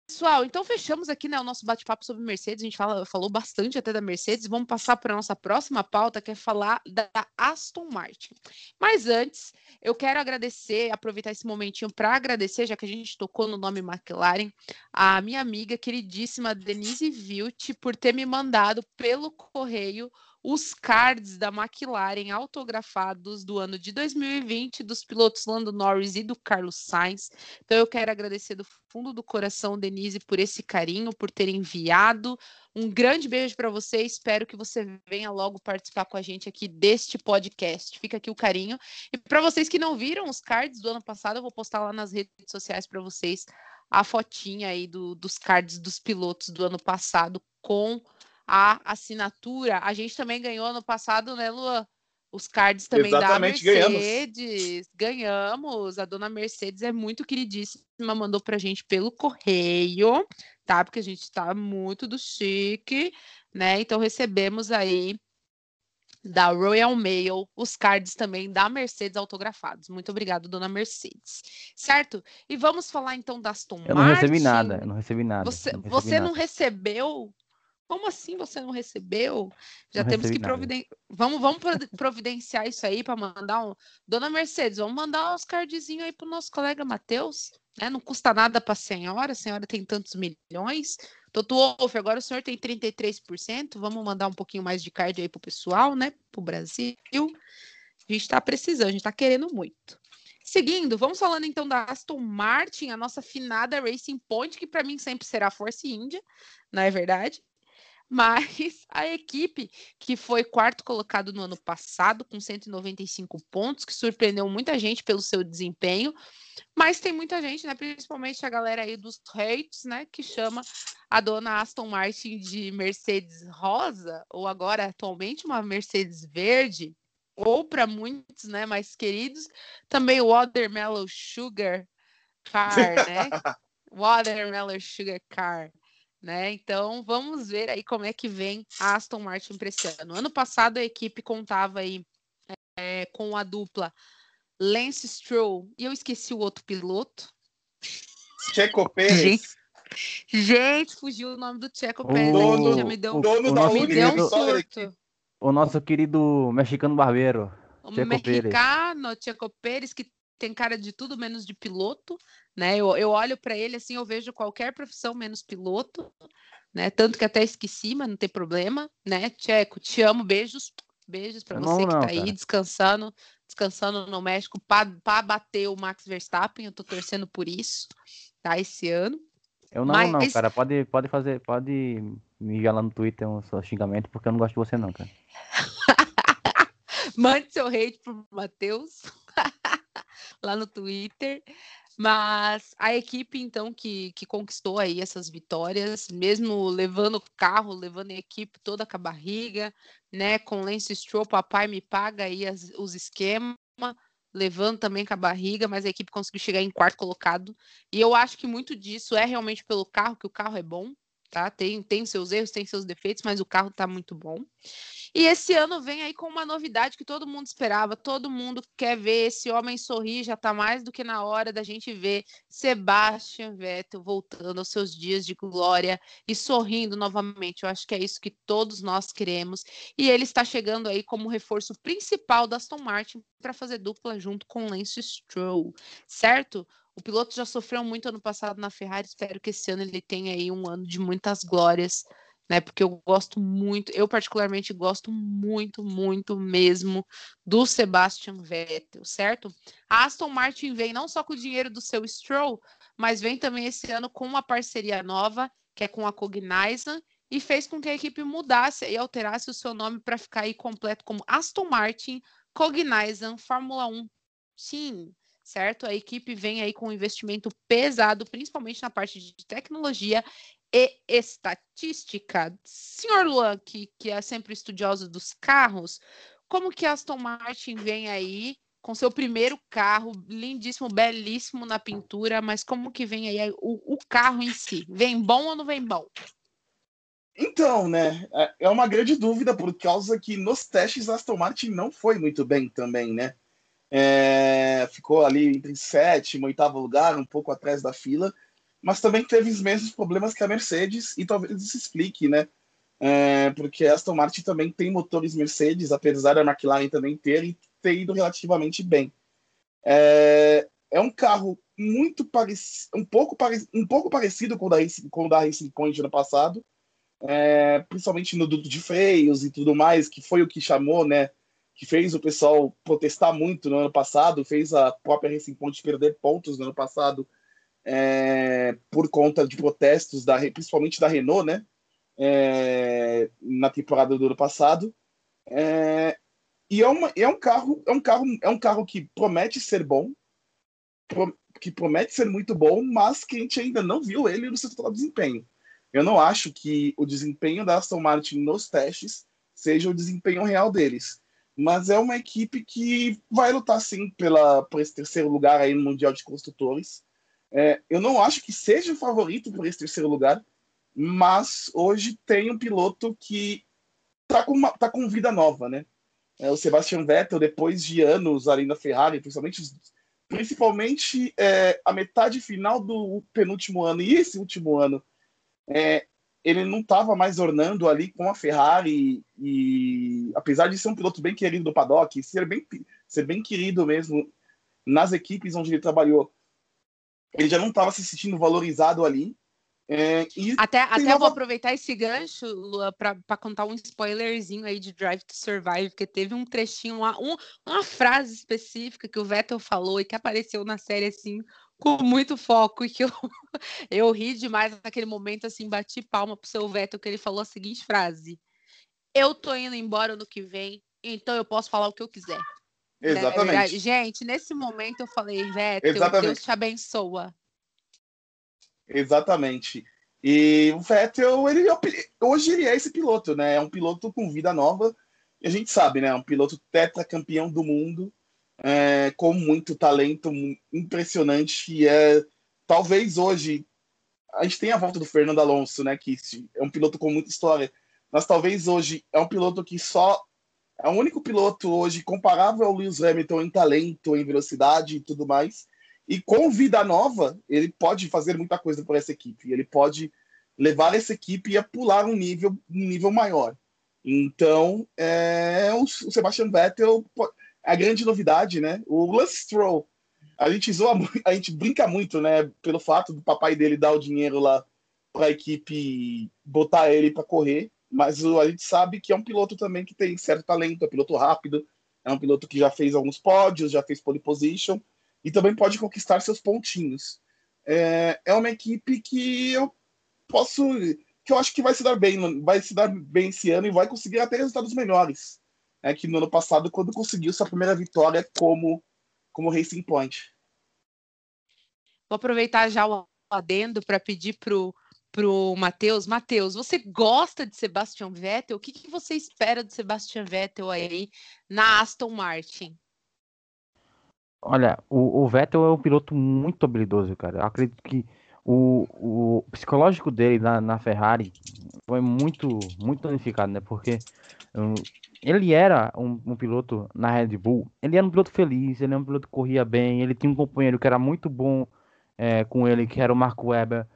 Pessoal, então fechamos aqui né, o nosso bate-papo sobre Mercedes. A gente fala, falou bastante até da Mercedes. Vamos passar para a nossa próxima pauta, que é falar da Aston Martin. Mas antes, eu quero agradecer, aproveitar esse momentinho para agradecer, já que a gente tocou no nome McLaren, a minha amiga queridíssima Denise Vilt por ter me mandado pelo correio os cards da McLaren autografados do ano de 2020 dos pilotos Lando Norris e do Carlos Sainz. Então eu quero agradecer do fundo do coração, Denise, por esse carinho, por ter enviado. Um grande beijo para você. Espero que você venha logo participar com a gente aqui deste podcast. Fica aqui o carinho. E para vocês que não viram os cards do ano passado, eu vou postar lá nas redes sociais para vocês a fotinha aí do, dos cards dos pilotos do ano passado com a assinatura. A gente também ganhou no passado, né, Luan? Os cards também Exatamente, da Mercedes. Ganhamos. ganhamos. A dona Mercedes é muito queridíssima, mandou pra gente pelo correio, tá? Porque a gente tá muito do chique, né? Então recebemos aí da Royal Mail, os cards também da Mercedes autografados. Muito obrigado, dona Mercedes. Certo? E vamos falar então da Aston Martin. Eu não recebi nada, eu não recebi nada. Você não, recebi você nada. não recebeu como assim você não recebeu? Já não temos que providenciar. Vamos, vamos providenciar isso aí para mandar um. Dona Mercedes, vamos mandar uns cardzinhos aí para o nosso colega Matheus. Né? Não custa nada para a senhora, a senhora tem tantos milhões. Toto Wolff, agora o senhor tem 33%. Vamos mandar um pouquinho mais de card aí para o pessoal, né? Para o Brasil. A gente está precisando, a gente está querendo muito. Seguindo, vamos falando então da Aston Martin, a nossa finada Racing Point, que para mim sempre será Force India, não é verdade? Mas a equipe, que foi quarto colocado no ano passado, com 195 pontos, que surpreendeu muita gente pelo seu desempenho, mas tem muita gente, né, principalmente a galera aí dos hates, né, que chama a dona Aston Martin de Mercedes rosa, ou agora atualmente uma Mercedes verde, ou para muitos, né, mais queridos, também o Watermelon Sugar Car, né? Watermelon Sugar Car né? Então vamos ver aí como é que vem a Aston Martin para esse ano. Ano passado a equipe contava aí é, com a dupla Lance Stroll e eu esqueci o outro piloto. Checo Pérez. Gente, gente, fugiu o nome do Checo Pérez. Dono, aqui, já me deu, o, dono da me deu um surto. O nosso querido mexicano barbeiro. O Checo mexicano Pérez. Checo Pérez, que tem cara de tudo menos de piloto, né? Eu, eu olho para ele assim, eu vejo qualquer profissão menos piloto, né? Tanto que até esqueci, mas não tem problema, né? Tcheco, te amo, beijos, beijos para você não, que tá aí descansando, descansando no México para bater o Max Verstappen, eu tô torcendo por isso, tá? Esse ano. Eu não, mas... não, cara, pode, pode fazer, pode me lá no Twitter um seu xingamento, porque eu não gosto de você não, cara. Mande seu hate pro Matheus. Lá no Twitter. Mas a equipe, então, que, que conquistou aí essas vitórias, mesmo levando o carro, levando a equipe toda com a barriga, né? Com Lance Stroll, papai me paga aí as, os esquemas. levando também com a barriga, mas a equipe conseguiu chegar em quarto colocado. E eu acho que muito disso é realmente pelo carro, que o carro é bom, tá? Tem, tem seus erros, tem seus defeitos, mas o carro tá muito bom. E esse ano vem aí com uma novidade que todo mundo esperava, todo mundo quer ver esse homem sorrir, já tá mais do que na hora da gente ver Sebastian Vettel voltando aos seus dias de glória e sorrindo novamente. Eu acho que é isso que todos nós queremos. E ele está chegando aí como reforço principal da Aston Martin para fazer dupla junto com Lance Stroll, certo? O piloto já sofreu muito ano passado na Ferrari, espero que esse ano ele tenha aí um ano de muitas glórias né? Porque eu gosto muito, eu particularmente gosto muito, muito mesmo do Sebastian Vettel, certo? A Aston Martin vem não só com o dinheiro do seu Stroll, mas vem também esse ano com uma parceria nova, que é com a Cognizant, e fez com que a equipe mudasse e alterasse o seu nome para ficar aí completo como Aston Martin Cognizant Fórmula 1 Sim, certo? A equipe vem aí com um investimento pesado, principalmente na parte de tecnologia e estatística. Senhor Luan, que, que é sempre estudioso dos carros, como que Aston Martin vem aí com seu primeiro carro, lindíssimo, belíssimo na pintura, mas como que vem aí o, o carro em si? Vem bom ou não vem bom? Então, né, é, é uma grande dúvida por causa que nos testes Aston Martin não foi muito bem também, né? É, ficou ali entre sétimo oitavo lugar, um pouco atrás da fila, mas também teve os mesmos problemas que a Mercedes, e talvez isso explique, né? É, porque a Aston Martin também tem motores Mercedes, apesar da McLaren também ter, e ter ido relativamente bem. É, é um carro muito parecido, um pouco, um pouco parecido com o da, com o da Racing Point no passado, é, principalmente no duto de freios e tudo mais, que foi o que chamou, né? Que fez o pessoal protestar muito no ano passado, fez a própria Racing Point perder pontos no ano passado é, por conta de protestos, da, principalmente da Renault, né? É, na temporada do ano passado. É, e é, uma, é um carro, é um carro, é um carro que promete ser bom, pro, que promete ser muito bom, mas que a gente ainda não viu ele no seu total desempenho. Eu não acho que o desempenho da Aston Martin nos testes seja o desempenho real deles. Mas é uma equipe que vai lutar sim pela, por esse terceiro lugar aí no Mundial de Construtores. É, eu não acho que seja o favorito por esse terceiro lugar, mas hoje tem um piloto que tá com, tá com vida nova, né? É, o Sebastian Vettel, depois de anos ali na Ferrari, principalmente, principalmente é, a metade final do penúltimo ano e esse último ano, é, ele não estava mais ornando ali com a Ferrari e, apesar de ser um piloto bem querido do paddock, ser bem, ser bem querido mesmo nas equipes onde ele trabalhou, ele já não estava se sentindo valorizado ali. É, até até nova... eu vou aproveitar esse gancho, Lua, para contar um spoilerzinho aí de Drive to Survive, porque teve um trechinho lá, um, uma frase específica que o Vettel falou e que apareceu na série assim, com muito foco, e que eu, eu ri demais naquele momento, assim, bati palma pro seu Vettel, que ele falou a seguinte frase: Eu tô indo embora no que vem, então eu posso falar o que eu quiser. Né, é Exatamente. Gente, nesse momento eu falei, Vettel. Deus te abençoa. Exatamente. E o Vettel, ele, é hoje ele é esse piloto, né? É um piloto com vida nova. E a gente sabe, né? É um piloto tetracampeão do mundo, é, com muito talento, impressionante. E é, talvez hoje a gente tem a volta do Fernando Alonso, né? Que é um piloto com muita história. Mas talvez hoje é um piloto que só é o único piloto hoje comparável ao Lewis Hamilton em talento, em velocidade e tudo mais. E com vida nova, ele pode fazer muita coisa por essa equipe. Ele pode levar essa equipe a pular um nível, um nível maior. Então, é, o, Sebastian Vettel é a grande novidade, né? O Lance Stroll, a gente zoa, a gente brinca muito, né? Pelo fato do papai dele dar o dinheiro lá para a equipe botar ele para correr mas a gente sabe que é um piloto também que tem certo talento, é um piloto rápido, é um piloto que já fez alguns pódios, já fez pole position e também pode conquistar seus pontinhos. É, é uma equipe que eu posso, que eu acho que vai se dar bem, vai se dar bem esse ano e vai conseguir até resultados melhores. É que no ano passado, quando conseguiu sua primeira vitória como como Racing Point. Vou aproveitar já o adendo para pedir pro pro Matheus. Matheus, você gosta de Sebastian Vettel? O que, que você espera do Sebastian Vettel aí na Aston Martin? Olha, o, o Vettel é um piloto muito habilidoso, cara. Eu acredito que o, o psicológico dele na, na Ferrari foi muito, muito danificado, né? Porque um, ele era um, um, piloto na Red Bull, ele era um piloto feliz, ele era um piloto que corria bem, ele tinha um companheiro que era muito bom é, com ele, que era o Marco Webber.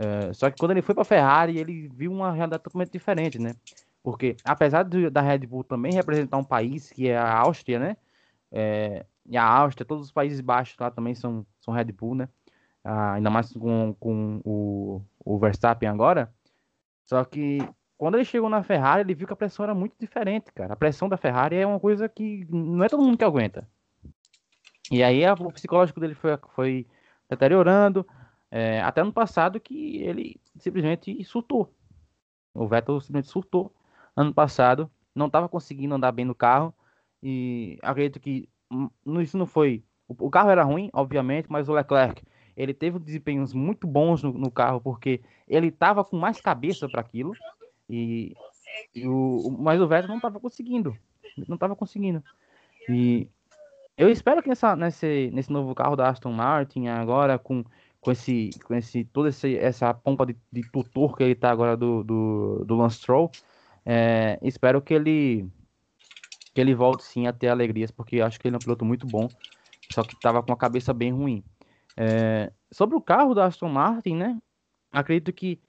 É, só que quando ele foi para a Ferrari, ele viu uma realidade totalmente diferente, né? Porque apesar de, da Red Bull também representar um país que é a Áustria, né? É, e a Áustria, todos os Países Baixos lá também são, são Red Bull, né? Ah, ainda mais com, com o, o Verstappen agora. Só que quando ele chegou na Ferrari, ele viu que a pressão era muito diferente, cara. A pressão da Ferrari é uma coisa que não é todo mundo que aguenta. E aí a, o psicológico dele foi, foi deteriorando. É, até no passado que ele simplesmente surtou. O Vettel simplesmente surtou ano passado. Não estava conseguindo andar bem no carro. E acredito que isso não foi. O carro era ruim, obviamente, mas o Leclerc ele teve desempenhos muito bons no, no carro porque ele estava com mais cabeça para aquilo e, e, o mas o Vettel não estava conseguindo, não estava conseguindo. E eu espero que nessa, nesse, nesse novo carro da Aston Martin agora com com esse com esse toda esse, essa pompa de, de tutor que ele está agora do, do, do Lance Stroll, é, espero que ele que ele volte sim a ter alegrias, porque acho que ele é um piloto muito bom, só que estava com a cabeça bem ruim. É, sobre o carro da Aston Martin, né? Acredito que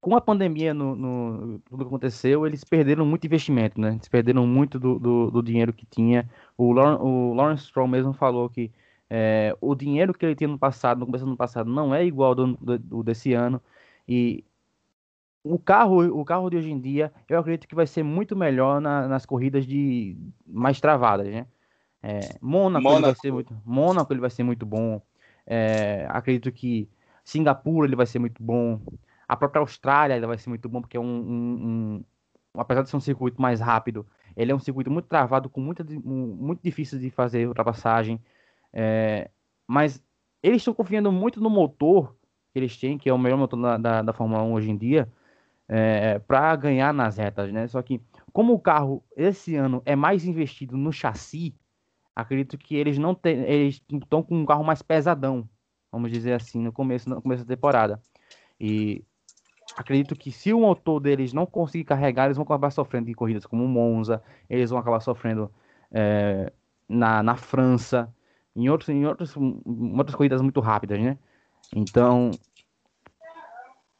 com a pandemia no, no, tudo que aconteceu, eles perderam muito investimento, né? Eles perderam muito do, do, do dinheiro que tinha. O, Lauren, o Lawrence Stroll mesmo falou que é, o dinheiro que ele tinha no passado, no começo do ano passado, não é igual ao do, do, do, desse ano. E o carro, o carro de hoje em dia, eu acredito que vai ser muito melhor na, nas corridas de mais travadas, né? É, Mônaco, Mônaco. Ele vai ser muito, Mônaco ele vai ser muito bom. É, acredito que Singapura ele vai ser muito bom. A própria Austrália ele vai ser muito bom, porque é um, um, um, apesar de ser um circuito mais rápido, ele é um circuito muito travado, com muita, muito difícil de fazer ultrapassagem. É, mas eles estão confiando muito no motor que eles têm, que é o melhor motor da, da, da Fórmula 1 hoje em dia, é, para ganhar nas retas, né? Só que como o carro esse ano é mais investido no chassi, acredito que eles não eles estão com um carro mais pesadão, vamos dizer assim, no começo, no começo da temporada. E acredito que se o motor deles não conseguir carregar, eles vão acabar sofrendo em corridas como Monza, eles vão acabar sofrendo é, na, na França, em, outros, em, outros, em outras corridas muito rápidas, né? Então,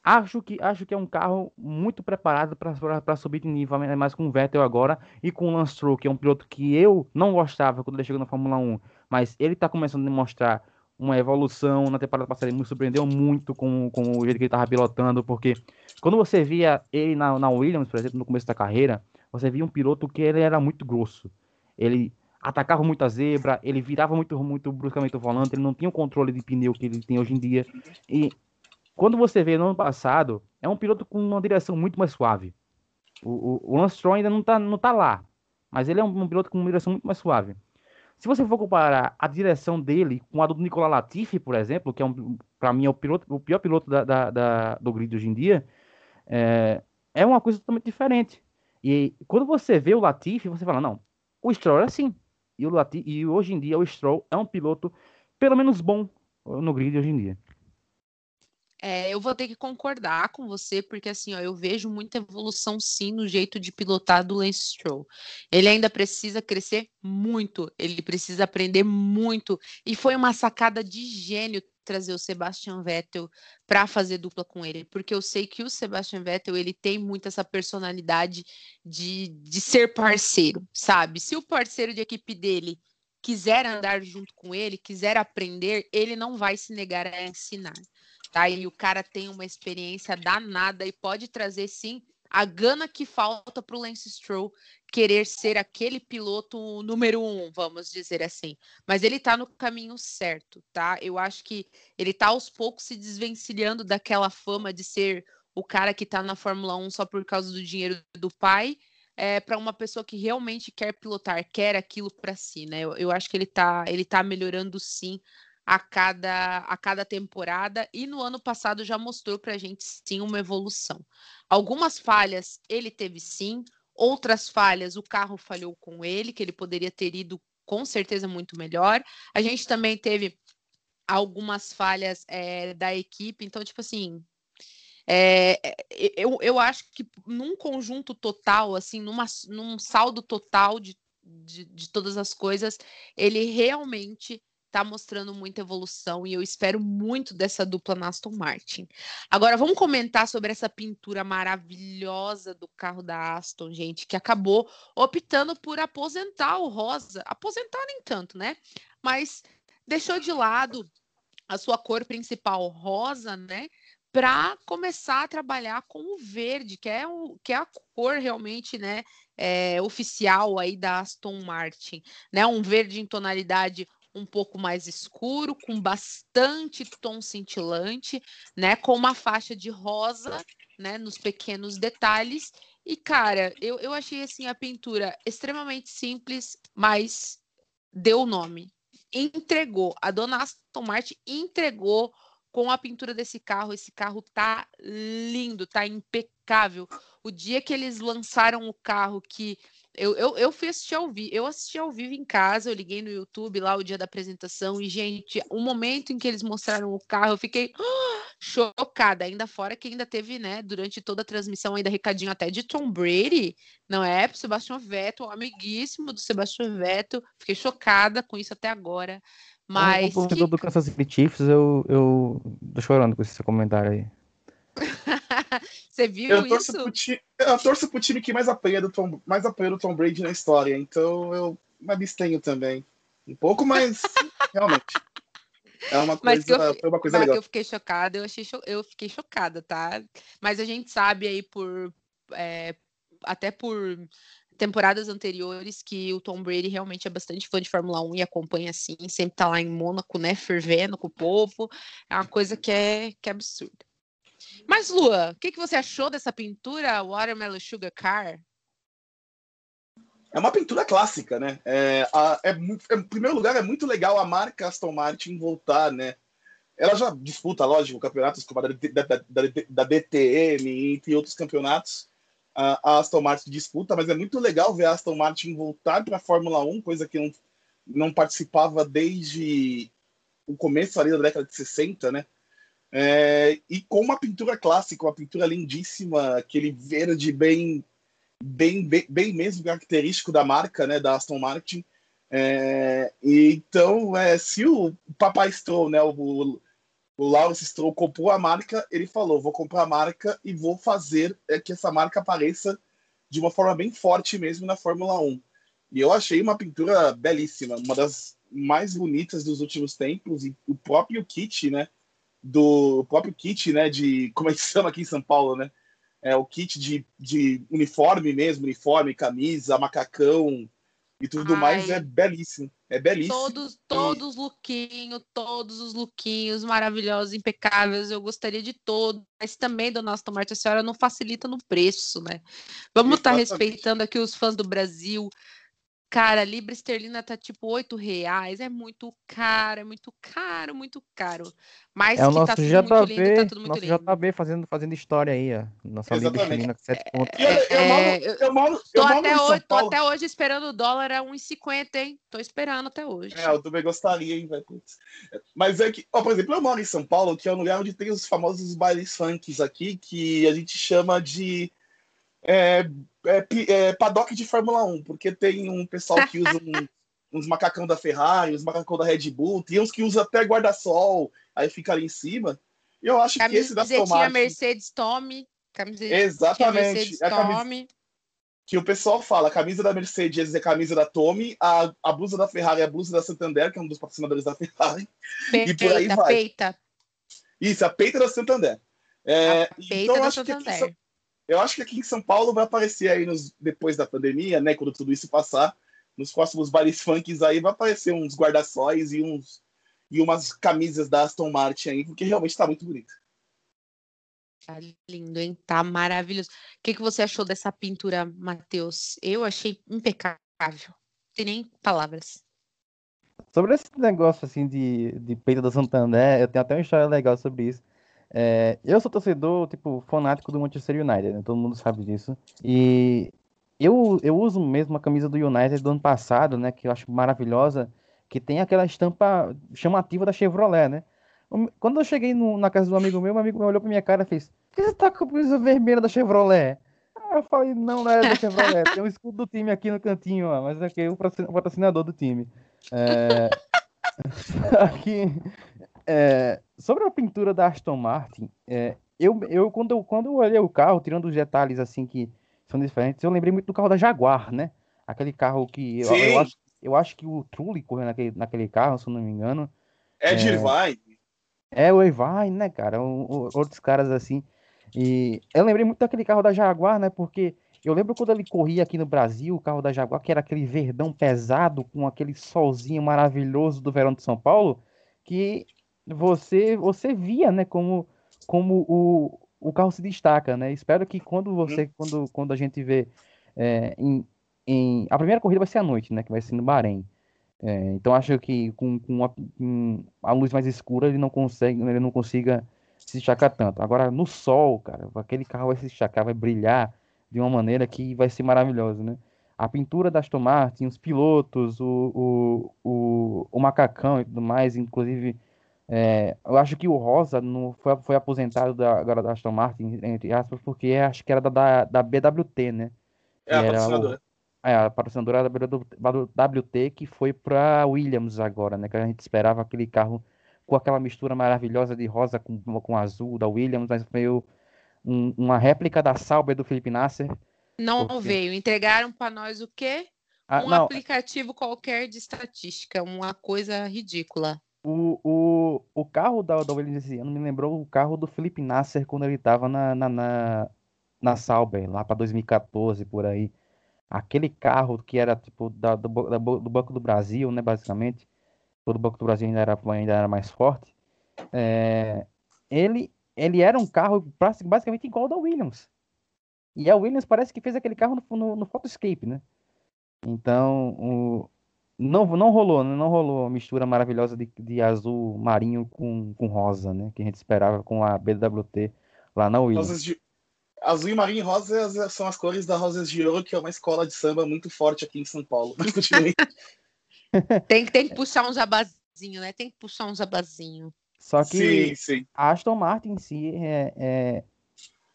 Acho que, acho que é um carro muito preparado para subir de nível, mais com o Vettel agora e com o Lance Stroll, que é um piloto que eu não gostava quando ele chegou na Fórmula 1, mas ele está começando a demonstrar uma evolução. Na temporada passada ele me surpreendeu muito com, com o jeito que ele estava pilotando, porque quando você via ele na, na Williams, por exemplo, no começo da carreira, você via um piloto que ele era muito grosso. Ele atacava muito a zebra, ele virava muito, muito bruscamente o volante, ele não tinha o controle de pneu que ele tem hoje em dia. E quando você vê no ano passado, é um piloto com uma direção muito mais suave. O, o, o Lance Stroll ainda não está não tá lá, mas ele é um, um, piloto com uma direção muito mais suave. Se você for comparar a direção dele com a do Nicolas Latifi, por exemplo, que é um, para mim é o, piloto, o pior piloto da, da, da, do grid hoje em dia, é, é uma coisa totalmente diferente. E quando você vê o Latifi, você fala, não, o Stroll é assim. E, o e hoje em dia o Stroll é um piloto, pelo menos bom, no grid hoje em dia. É, eu vou ter que concordar com você, porque assim, ó, eu vejo muita evolução sim no jeito de pilotar do Lance Stroll. Ele ainda precisa crescer muito, ele precisa aprender muito, e foi uma sacada de gênio trazer o Sebastian Vettel para fazer dupla com ele, porque eu sei que o Sebastian Vettel ele tem muito essa personalidade de, de ser parceiro, sabe? Se o parceiro de equipe dele quiser andar junto com ele, quiser aprender, ele não vai se negar a ensinar tá? E o cara tem uma experiência danada e pode trazer sim a gana que falta para o Lance Stroll querer ser aquele piloto número um, vamos dizer assim. Mas ele está no caminho certo, tá? Eu acho que ele está aos poucos se desvencilhando daquela fama de ser o cara que está na Fórmula 1 só por causa do dinheiro do pai. É, para uma pessoa que realmente quer pilotar, quer aquilo para si, né? Eu, eu acho que ele está ele tá melhorando sim a cada, a cada temporada e no ano passado já mostrou para a gente sim uma evolução. Algumas falhas ele teve sim, outras falhas o carro falhou com ele, que ele poderia ter ido com certeza muito melhor. A gente também teve algumas falhas é, da equipe, então, tipo assim, é, eu, eu acho que num conjunto total, assim, numa, num saldo total de, de, de todas as coisas, ele realmente está mostrando muita evolução e eu espero muito dessa dupla na Aston Martin. Agora vamos comentar sobre essa pintura maravilhosa do carro da Aston, gente, que acabou optando por aposentar o rosa. Aposentar nem tanto, né? Mas deixou de lado a sua cor principal rosa, né? Para começar a trabalhar com o verde, que é, o, que é a cor realmente, né, é, oficial aí da Aston Martin, né? Um verde em tonalidade um pouco mais escuro, com bastante tom cintilante, né? Com uma faixa de rosa, né? Nos pequenos detalhes. E, cara, eu, eu achei assim a pintura extremamente simples, mas deu nome. Entregou. A dona Aston Martin entregou com a pintura desse carro. Esse carro tá lindo, tá impecável. O dia que eles lançaram o carro que eu, eu, eu fui assistir ao vivo, eu assisti ao vivo em casa, eu liguei no YouTube lá o dia da apresentação, e, gente, o momento em que eles mostraram o carro, eu fiquei chocada, ainda fora que ainda teve, né, durante toda a transmissão, ainda recadinho até de Tom Brady, não é? Pro Sebastian Vettel, amiguíssimo do Sebastian Vettel, fiquei chocada com isso até agora. Mas. Como que... do Kansas City Chiefs, eu, eu tô chorando com esse comentário aí. Você viu eu torço isso? Time, eu torço pro time que mais apanha do Tom, mais apanha do Tom Brady na história, então eu me abstenho também. Um pouco, mas realmente. É uma coisa, eu, foi uma coisa legal. Eu fiquei chocada, eu, achei cho eu fiquei chocada, tá? Mas a gente sabe aí por. É, até por temporadas anteriores que o Tom Brady realmente é bastante fã de Fórmula 1 e acompanha assim, sempre tá lá em Mônaco, né, fervendo com o povo. É uma coisa que é, que é absurda. Mas, Lua, o que, que você achou dessa pintura Watermelon Sugar Car? É uma pintura clássica, né? É, a, é, é, em primeiro lugar, é muito legal a marca Aston Martin voltar, né? Ela já disputa, lógico, campeonatos como a da, da, da, da DTM, entre outros campeonatos. A, a, Aston Martin disputa, mas é muito legal ver a Aston Martin voltar para a Fórmula 1, coisa que não, não participava desde o começo ali da década de 60, né? É, e com uma pintura clássica, uma pintura lindíssima, aquele verde bem, bem, bem, bem mesmo característico da marca, né, da Aston Martin. É, e então, é, se o papai Stroll, né, o, o Lawrence Stroll comprou a marca, ele falou, vou comprar a marca e vou fazer é, que essa marca apareça de uma forma bem forte mesmo na Fórmula 1. E eu achei uma pintura belíssima, uma das mais bonitas dos últimos tempos, e o próprio kit, né, do próprio kit, né, de como é que chama aqui em São Paulo, né? É o kit de, de uniforme mesmo, uniforme, camisa, macacão e tudo Ai, mais é belíssimo. É belíssimo. Todos, todos os lookinhos, todos os lookinhos maravilhosos, impecáveis. Eu gostaria de todos, mas também, dona Aston Martin, a senhora não facilita no preço, né? Vamos estar tá respeitando aqui os fãs do Brasil. Cara, libra esterlina tá tipo 8 reais. É muito caro, é muito caro, muito caro. Mas é o nosso tá tudo JB, muito lindo, tá tudo muito nosso lindo. JB fazendo, fazendo história aí, ó. Nossa libra esterlina com 7 pontos. É, é, eu, eu, moro, tô, até hoje, tô até hoje esperando o dólar a 1,50, hein? Tô esperando até hoje. É, eu também gostaria, hein, velho. Mas é que, ó, por exemplo, eu moro em São Paulo, que é um lugar onde tem os famosos bailes funks aqui, que a gente chama de é, é, é, paddock de Fórmula 1, porque tem um pessoal que usa um, uns macacão da Ferrari, uns macacão da Red Bull, tem uns que usa até guarda-sol, aí fica ali em cima. E eu acho que esse da Martin... Mercedes Tommy. Exatamente. Mercedes é Tommy. Que o pessoal fala, a camisa da Mercedes é a camisa da Tommy, a, a blusa da Ferrari é a blusa da Santander, que é um dos patrocinadores da Ferrari. Peita, e por aí vai. Peita. Isso, a peita da Santander. É, a peita então, da acho Santander. Que eu acho que aqui em São Paulo vai aparecer aí nos, depois da pandemia, né? Quando tudo isso passar, nos próximos bares funks aí vai aparecer uns guarda-sóis e uns e umas camisas da Aston Martin aí, porque realmente está muito bonito. Tá lindo, hein? Tá maravilhoso. O que, que você achou dessa pintura, Matheus? Eu achei impecável. Não tem nem palavras. Sobre esse negócio assim de, de peito da Santander, eu tenho até uma história legal sobre isso. É, eu sou torcedor, tipo, fanático do Manchester United, né? Todo mundo sabe disso. E eu, eu uso mesmo a camisa do United do ano passado, né? Que eu acho maravilhosa, que tem aquela estampa chamativa da Chevrolet, né? Quando eu cheguei no, na casa do amigo meu, meu amigo meu olhou pra minha cara e fez: Por que você tá com a camisa vermelha da Chevrolet? Eu falei: Não, não é da Chevrolet. Tem um escudo do time aqui no cantinho, ó, mas aqui é o patrocinador do time. É... aqui, é... Sobre a pintura da Aston Martin, é... eu, eu, quando, eu, quando eu olhei o carro, tirando os detalhes assim que são diferentes, eu lembrei muito do carro da Jaguar, né? Aquele carro que eu, eu, acho, eu acho que o Trulli correu naquele, naquele carro, se eu não me engano. É de Irvine. É, o Irvine, né, cara? O, o, outros caras assim. E eu lembrei muito daquele carro da Jaguar, né? Porque eu lembro quando ele corria aqui no Brasil, o carro da Jaguar, que era aquele verdão pesado, com aquele solzinho maravilhoso do verão de São Paulo, que você você via, né, como, como o, o carro se destaca, né? Espero que quando você, uhum. quando, quando a gente vê é, em, em, a primeira corrida vai ser à noite, né? Que vai ser no Bahrein. É, então acho que com, com, a, com, a, luz mais escura ele não consegue, ele não consiga se destacar tanto. Agora no sol, cara, aquele carro vai se destacar, vai brilhar de uma maneira que vai ser maravilhoso, né? A pintura da Aston Martin, os pilotos, o, o, o, o macacão e tudo mais, inclusive é, eu acho que o Rosa não foi, foi aposentado da, agora da Aston Martin, entre aspas, porque acho que era da, da, da BWT, né? É, a patrocinadora. É, a patrocinadora da WT que foi para Williams agora, né? Que a gente esperava aquele carro com aquela mistura maravilhosa de rosa com, com azul da Williams, mas veio um, uma réplica da Sauber do Felipe Nasser. Não porque... veio. Entregaram para nós o quê? Ah, um não. aplicativo qualquer de estatística, uma coisa ridícula. O, o, o carro da, da Williams esse ano me lembrou o carro do Felipe Nasser quando ele estava na, na, na, na Sauber, lá para 2014, por aí aquele carro que era tipo da, do, da, do Banco do Brasil, né, basicamente, todo o Banco do Brasil ainda era, ainda era mais forte, é, ele, ele era um carro basicamente igual ao da Williams. E a Williams parece que fez aquele carro no, no, no Photoscape, né? Então, o, não, não rolou, né? não rolou a mistura maravilhosa de, de azul marinho com, com rosa, né? Que a gente esperava com a BWT lá na Williams. Rosas de, Azul e marinho e rosa são as cores da Rosas de Ouro, que é uma escola de samba muito forte aqui em São Paulo. Mas continue. tem, tem que puxar um jabazinho, né? Tem que puxar um jabazinho. Só que sim, sim. a Aston Martin em si é, é,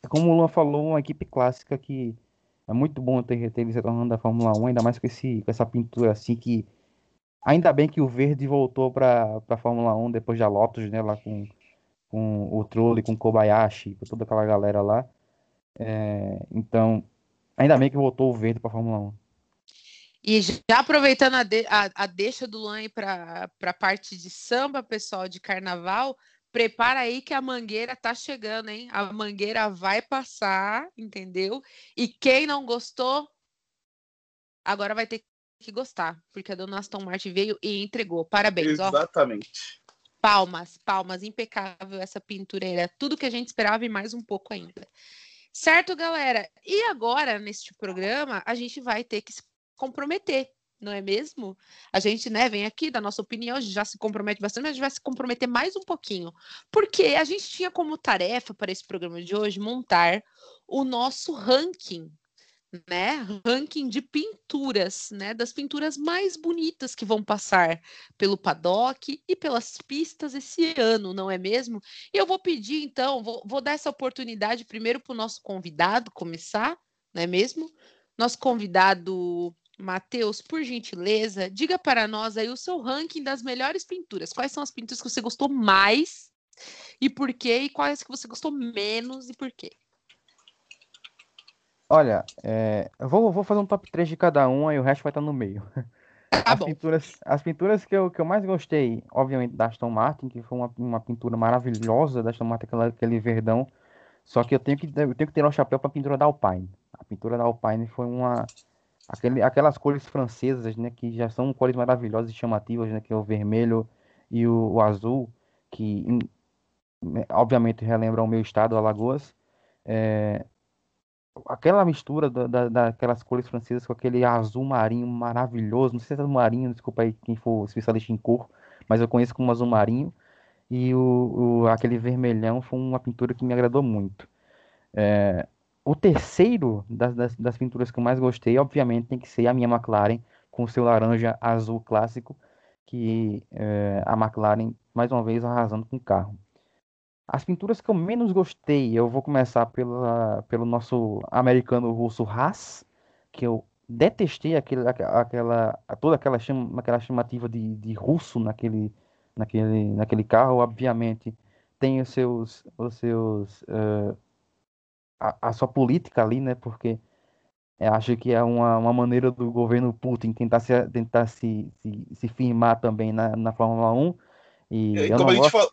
como o Luan falou, uma equipe clássica que é muito bom ter, ter eles retornando da Fórmula 1, ainda mais com, esse, com essa pintura assim que ainda bem que o verde voltou para a Fórmula 1 depois da Lotus, né, lá com, com o Trulli, com o Kobayashi, com toda aquela galera lá. É, então, ainda bem que voltou o verde para a Fórmula 1. E já aproveitando a, de, a, a deixa do Luan para a parte de samba, pessoal, de carnaval, prepara aí que a mangueira tá chegando, hein? A mangueira vai passar, entendeu? E quem não gostou, agora vai ter que gostar, porque a dona Aston Martin veio e entregou. Parabéns, Exatamente. Ó. Palmas, palmas, impecável essa pintureira. Tudo que a gente esperava e mais um pouco ainda. Certo, galera? E agora, neste programa, a gente vai ter que se comprometer, não é mesmo? A gente, né, vem aqui da nossa opinião, já se compromete bastante, mas a gente vai se comprometer mais um pouquinho. Porque a gente tinha como tarefa para esse programa de hoje montar o nosso ranking né, ranking de pinturas, né, das pinturas mais bonitas que vão passar pelo paddock e pelas pistas esse ano, não é mesmo? E eu vou pedir, então, vou, vou dar essa oportunidade primeiro para o nosso convidado começar, não é mesmo? Nosso convidado Matheus, por gentileza, diga para nós aí o seu ranking das melhores pinturas. Quais são as pinturas que você gostou mais e por quê? E quais que você gostou menos e por quê? Olha, é, eu vou, vou fazer um top 3 de cada um, e o resto vai estar no meio. Tá as, bom. pinturas, as pinturas que eu, que eu mais gostei, obviamente, da Aston Martin, que foi uma, uma pintura maravilhosa da Aston Martin, aquele, aquele verdão. Só que eu tenho que, eu tenho que tirar o chapéu para a pintura da Alpine. A pintura da Alpine foi uma. Aquele, aquelas cores francesas, né, que já são cores maravilhosas e chamativas, né, que é o vermelho e o, o azul, que obviamente relembram o meu estado, Alagoas. É, aquela mistura da, da, daquelas cores francesas com aquele azul marinho maravilhoso. Não sei se é azul marinho, desculpa aí quem for especialista em cor, mas eu conheço como azul marinho. E o, o aquele vermelhão foi uma pintura que me agradou muito. É, o terceiro das, das, das, pinturas que eu mais gostei, obviamente, tem que ser a minha McLaren, com o seu laranja azul clássico, que é, a McLaren, mais uma vez, arrasando com o carro. As pinturas que eu menos gostei, eu vou começar pela, pelo nosso americano russo Haas, que eu detestei aquele, aquela, toda aquela, chama, aquela chamativa de, de russo naquele, naquele, naquele carro, obviamente tem os seus, os seus uh, a, a, sua política ali, né? Porque acho que é uma, uma maneira do governo Putin tentar se, tentar se, se, se firmar também na, na Fórmula 1. E, e como a gente gosto... fala,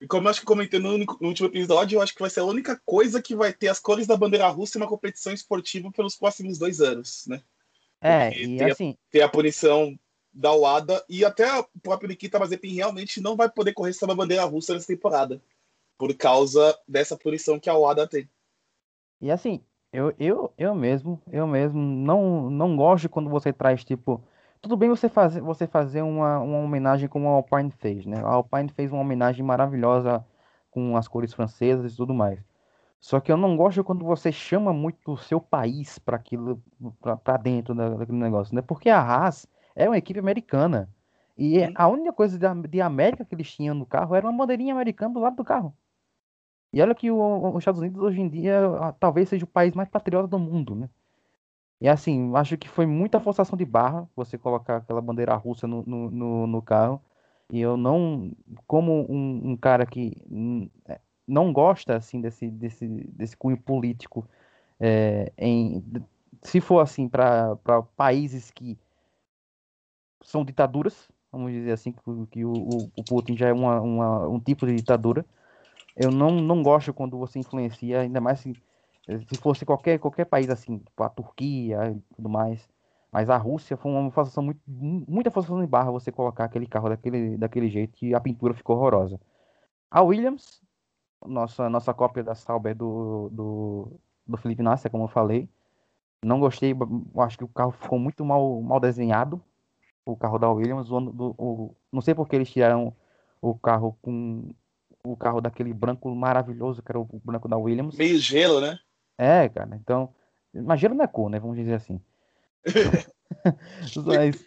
e, como eu acho que comentei no, no, último episódio, eu acho que vai ser a única coisa que vai ter as cores da bandeira russa em uma competição esportiva pelos próximos dois anos, né? É, Porque e tem assim. A, tem a punição da UADA e até o próprio Nikita Mazepin realmente não vai poder correr sob a bandeira russa nessa temporada por causa dessa punição que a UADA tem. E assim, eu, eu, eu mesmo, eu mesmo não, não gosto quando você traz tipo, tudo bem você fazer você fazer uma, uma homenagem como a Alpine fez, né? A Alpine fez uma homenagem maravilhosa com as cores francesas e tudo mais. Só que eu não gosto quando você chama muito o seu país para aquilo, para dentro daquele negócio, né? Porque a Haas é uma equipe americana. E Sim. a única coisa de, de América que eles tinham no carro era uma bandeirinha americana do lado do carro. E olha que o, os Estados Unidos hoje em dia talvez seja o país mais patriota do mundo, né? E assim, acho que foi muita forçação de barra você colocar aquela bandeira russa no, no, no, no carro. E eu não, como um, um, cara que é, não gosta assim desse, desse, desse cunho político, é, em, se for assim para países que são ditaduras, vamos dizer assim, que, que o, o, Putin já é uma, uma, um tipo de ditadura. Eu não, não gosto quando você influencia, ainda mais se, se fosse qualquer, qualquer país assim, tipo a Turquia e tudo mais. Mas a Rússia foi uma forçação muito, muita forçação de barra você colocar aquele carro daquele, daquele jeito e a pintura ficou horrorosa. A Williams, nossa, nossa cópia da Sauber do, do, do Felipe Nasser, como eu falei. Não gostei, acho que o carro ficou muito mal, mal desenhado o carro da Williams. O, do, o, não sei porque eles tiraram o carro com o carro daquele branco maravilhoso que era o branco da Williams. Meio gelo, né? É, cara. Então, gelo não é cor, né? Vamos dizer assim. mas...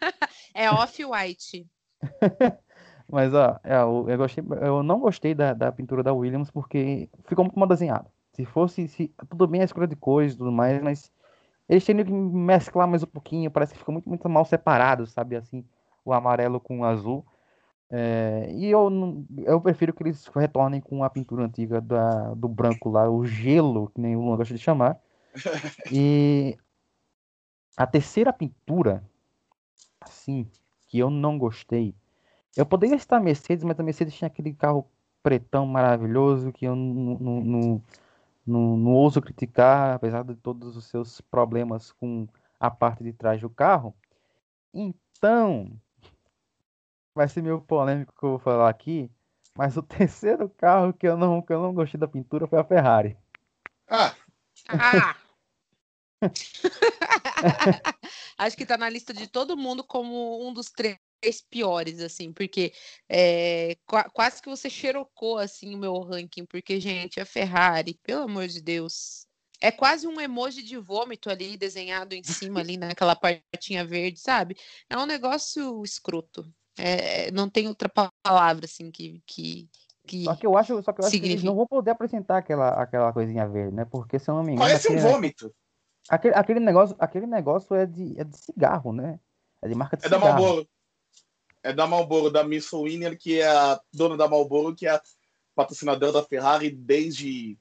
É off-white. mas ó, é, eu, eu, gostei, eu não gostei da, da pintura da Williams porque ficou muito mal desenhado. Se fosse, se, tudo bem a escolha de cores e tudo mais, mas eles têm que mesclar mais um pouquinho, parece que fica muito, muito mal separado, sabe? Assim, o amarelo com o azul. É, e eu, eu prefiro que eles retornem com a pintura antiga da, do branco lá, o gelo, que nem o Luan gosta de chamar. E a terceira pintura, assim, que eu não gostei. Eu poderia estar Mercedes, mas a Mercedes tinha aquele carro pretão maravilhoso que eu não, não, não não, não ouso criticar, apesar de todos os seus problemas com a parte de trás do carro. Então, vai ser meio polêmico que eu vou falar aqui, mas o terceiro carro que eu não, que eu não gostei da pintura foi a Ferrari. Ah! ah. Acho que está na lista de todo mundo como um dos três três piores, assim, porque é, quase que você xerocou, assim, o meu ranking, porque, gente, a Ferrari, pelo amor de Deus, é quase um emoji de vômito ali, desenhado em cima, ali naquela partinha verde, sabe? É um negócio escroto. É, não tem outra palavra, assim, que... que... Que só que eu acho, só que eu acho que eles não vão poder apresentar aquela, aquela coisinha verde, né? Porque se eu não me engano. Parece um vômito. Aquele, aquele, negócio, aquele negócio é de, é de cigarro, né? É de marca de é cigarro. É da Marlboro é da Marlboro, da Miss Winner, que é a dona da Marlboro, que é a patrocinadora da Ferrari desde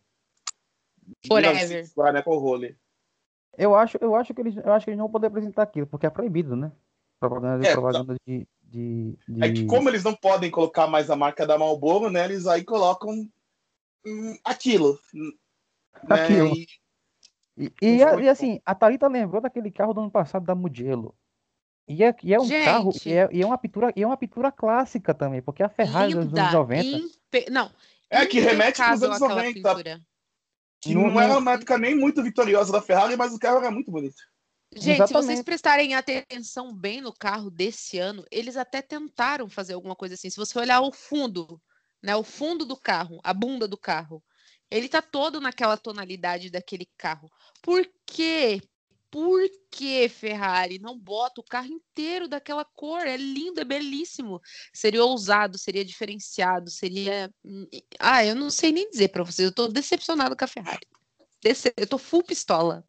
Forever. Lá, né, com o role. Eu acho, eu acho que eles, eu acho que eles não vão poder apresentar aquilo, porque é proibido, né? Propaganda, é, propaganda tá. de, de, de, É que como eles não podem colocar mais a marca da Marlboro, né? Eles aí colocam hum, aquilo. Né, aquilo. Né, e, e, e, e assim, a Thalita lembrou daquele carro do ano passado da Mugello. E é, e é um Gente, carro, e é, e é, uma pintura, e é uma pintura clássica também, porque a Ferrari linda, dos anos 90. Impe... Não. É que remete para os anos 90. Pintura. Que não, não era uma época nem muito vitoriosa da Ferrari, mas o carro era muito bonito. Gente, Exatamente. se vocês prestarem atenção bem no carro desse ano, eles até tentaram fazer alguma coisa assim. Se você olhar o fundo, né, o fundo do carro, a bunda do carro, Ele tá todo naquela tonalidade daquele carro. Por quê? Por que Ferrari não bota o carro inteiro daquela cor? É lindo, é belíssimo. Seria ousado, seria diferenciado, seria. Hum, ah, eu não sei nem dizer para vocês. Eu tô decepcionado com a Ferrari. Eu tô full pistola.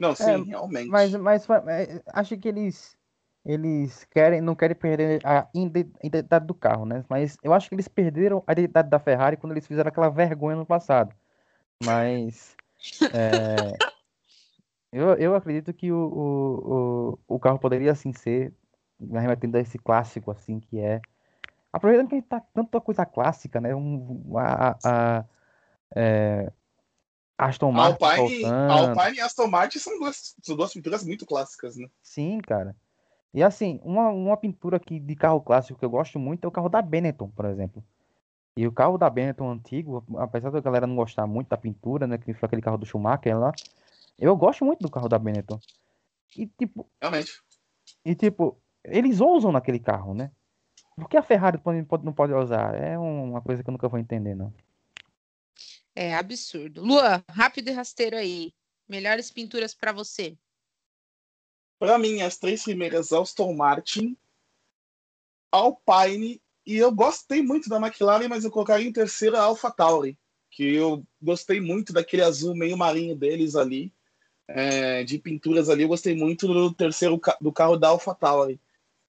Não, sim, é, realmente. Mas, mas é, acho que eles eles querem, não querem perder a identidade do carro, né? Mas eu acho que eles perderam a identidade da Ferrari quando eles fizeram aquela vergonha no passado. Mas é, eu, eu acredito que o, o, o, carro poderia assim ser, remetendo a esse clássico assim que é. Aproveitando que a gente tá tanta coisa clássica, né? Um, a, a, é, Aston Martin. Alpine, Alpine e Aston Martin são duas, são duas pinturas muito clássicas, né? Sim, cara. E assim, uma, uma pintura aqui de carro clássico que eu gosto muito é o carro da Benetton, por exemplo. E o carro da Benetton antigo, apesar da galera não gostar muito da pintura, né? Que foi aquele carro do Schumacher lá. Eu gosto muito do carro da Benetton. E tipo. Realmente. E tipo, eles ousam naquele carro, né? Por que a Ferrari pode, não pode usar? É uma coisa que eu nunca vou entender, não. É absurdo. Lua, rápido e rasteiro aí. Melhores pinturas para você. Para mim, as três primeiras Aston Martin, Alpine e eu gostei muito da McLaren, mas eu colocaria em terceira a Alpha Tauri, que eu gostei muito daquele azul meio marinho deles ali, é, de pinturas ali. Eu gostei muito do terceiro do carro da Alpha Tauri.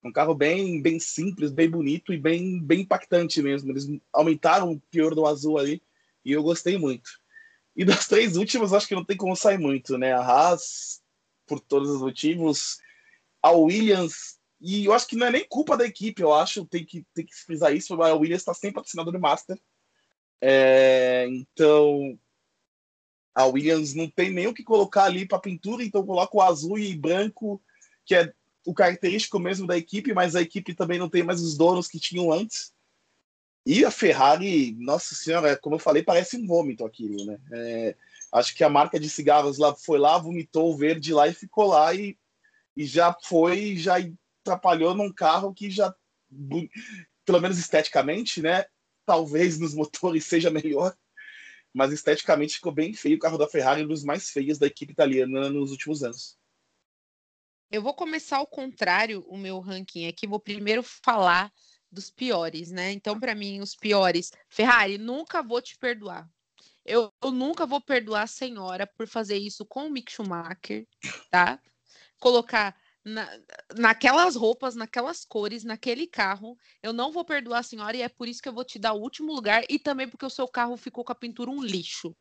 Um carro bem, bem simples, bem bonito e bem, bem impactante mesmo. Eles aumentaram o pior do azul ali e eu gostei muito. E das três últimas, acho que não tem como sair muito, né? A Haas, por todos os motivos. A Williams, e eu acho que não é nem culpa da equipe, eu acho, tem que, tem que frisar isso, a Williams está sempre patrocinada do Master. É, então, a Williams não tem nem o que colocar ali para pintura, então coloca o azul e branco, que é o característico mesmo da equipe, mas a equipe também não tem mais os donos que tinham antes. E a Ferrari, nossa senhora, como eu falei, parece um vômito aquilo, né? É, acho que a marca de cigarros lá foi lá, vomitou o verde lá e ficou lá e, e já foi, já atrapalhou num carro que já, pelo menos esteticamente, né? Talvez nos motores seja melhor, mas esteticamente ficou bem feio o carro da Ferrari, um dos mais feios da equipe italiana nos últimos anos. Eu vou começar ao contrário o meu ranking aqui. Vou primeiro falar dos piores, né? Então, para mim, os piores. Ferrari, nunca vou te perdoar. Eu, eu, nunca vou perdoar a senhora por fazer isso com o Mick Schumacher, tá? Colocar na, naquelas roupas, naquelas cores, naquele carro. Eu não vou perdoar a senhora e é por isso que eu vou te dar o último lugar e também porque o seu carro ficou com a pintura um lixo.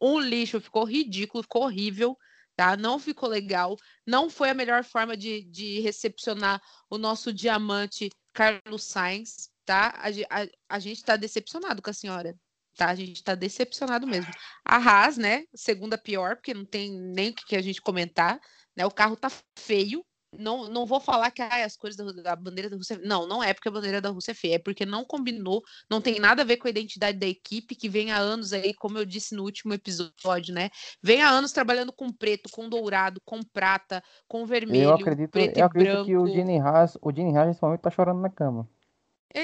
Um lixo, ficou ridículo, ficou horrível, tá? Não ficou legal. Não foi a melhor forma de, de recepcionar o nosso diamante Carlos Sainz, tá? A, a, a gente tá decepcionado com a senhora tá? A gente tá decepcionado mesmo. A Haas, né? Segunda pior, porque não tem nem o que a gente comentar, né? O carro tá feio. Não, não vou falar que ah, as cores da, da, bandeira da Rússia. Não, não é porque a bandeira da Rússia é feia, é porque não combinou, não tem nada a ver com a identidade da equipe que vem há anos aí, como eu disse no último episódio, né? Vem há anos trabalhando com preto, com dourado, com prata, com vermelho, eu acredito, preto eu acredito branco. que o Gene Haas, o Gene Haas nesse momento tá chorando na cama.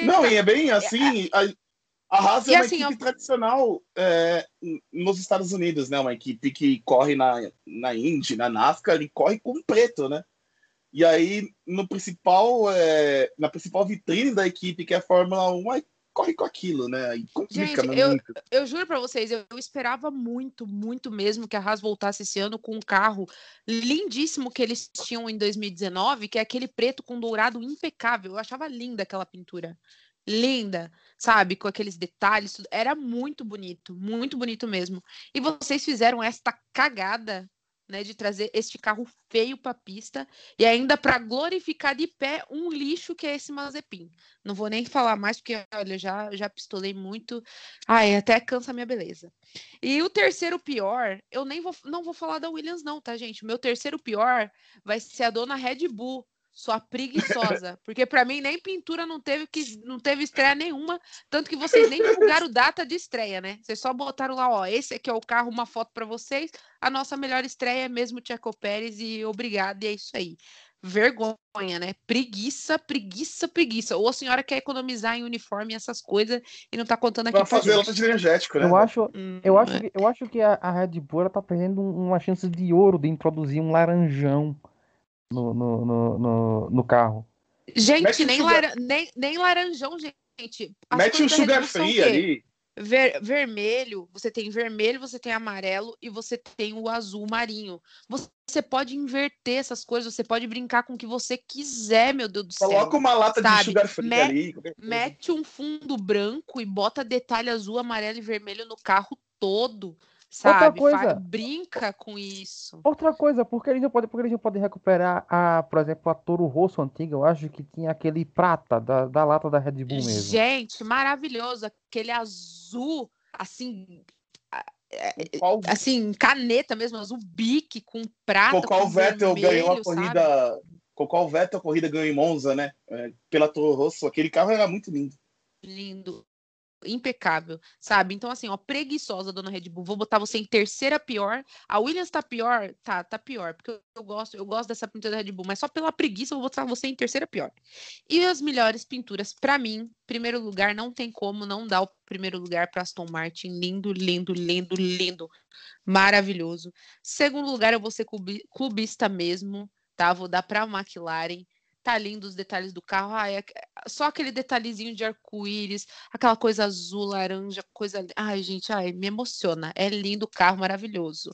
Não, e é bem assim, a, a Haas é uma assim, equipe eu... tradicional é, nos Estados Unidos, né? Uma equipe que corre na, na Indy, na NASCAR, e corre com preto, né? E aí, no principal, é, na principal vitrine da equipe, que é a Fórmula 1, aí corre com aquilo, né? Aí complica Gente, eu, eu juro para vocês, eu, eu, esperava muito, muito mesmo que a Haas voltasse esse ano com um carro lindíssimo que eles tinham em 2019, que é aquele preto com dourado impecável. Eu achava linda aquela pintura linda, sabe? Com aqueles detalhes, tudo. era muito bonito, muito bonito mesmo. E vocês fizeram esta cagada, né, de trazer este carro feio para pista e ainda para glorificar de pé um lixo que é esse Mazepin. Não vou nem falar mais porque olha, já já pistolei muito. Ai, até cansa a minha beleza. E o terceiro pior, eu nem vou não vou falar da Williams não, tá, gente? O meu terceiro pior vai ser a dona Red Bull sua preguiçosa. Porque para mim nem pintura não teve que não teve estreia nenhuma, tanto que vocês nem divulgaram data de estreia, né? Vocês só botaram lá, ó, esse aqui é o carro, uma foto para vocês. A nossa melhor estreia é mesmo Tcheco Pérez e obrigado, e é isso aí. vergonha, né? Preguiça, preguiça, preguiça. Ou a senhora quer economizar em uniforme e essas coisas e não tá contando aqui. Pra fazer de energético, né? Eu acho, hum, eu acho, é. que, eu acho que a, a Red Bull tá perdendo uma chance de ouro de introduzir um laranjão no, no, no, no, no carro. Gente, nem, lara... nem, nem laranjão, gente. As Mete um sugar free ali. Ver, vermelho, você tem vermelho, você tem amarelo e você tem o azul marinho. Você pode inverter essas coisas, você pode brincar com o que você quiser, meu Deus do céu. Coloca uma lata sabe? de sugar free Met, ali. Mete um fundo branco e bota detalhe azul, amarelo e vermelho no carro todo. Sabe? Outra coisa, brinca com isso. Outra coisa, porque eles não podem, porque eles não podem recuperar a, por exemplo, a Toro Rosso antiga, eu acho que tinha aquele prata da, da lata da Red Bull mesmo. Gente, maravilhoso, aquele azul assim, é, qual... assim, caneta mesmo, azul bique com prata. Com qual Vettel ganhou a corrida, sabe? com qual Vettel a corrida ganhou em Monza, né? É, pela Toro Rosso, aquele carro era muito lindo. Lindo impecável, sabe? Então, assim, ó, preguiçosa, dona Red Bull. Vou botar você em terceira pior. A Williams tá pior? Tá, tá pior, porque eu, eu gosto, eu gosto dessa pintura da Red Bull, mas só pela preguiça eu vou botar você em terceira pior. E as melhores pinturas, para mim, primeiro lugar, não tem como não dar o primeiro lugar para Aston Martin. Lindo, lindo, lindo, lindo. Maravilhoso. Segundo lugar, eu vou ser clubista mesmo, tá? Vou dar pra McLaren tá lindo os detalhes do carro. Ai, é, só aquele detalhezinho de arco-íris, aquela coisa azul, laranja, coisa. Ai, gente, ai, me emociona. É lindo o carro, maravilhoso.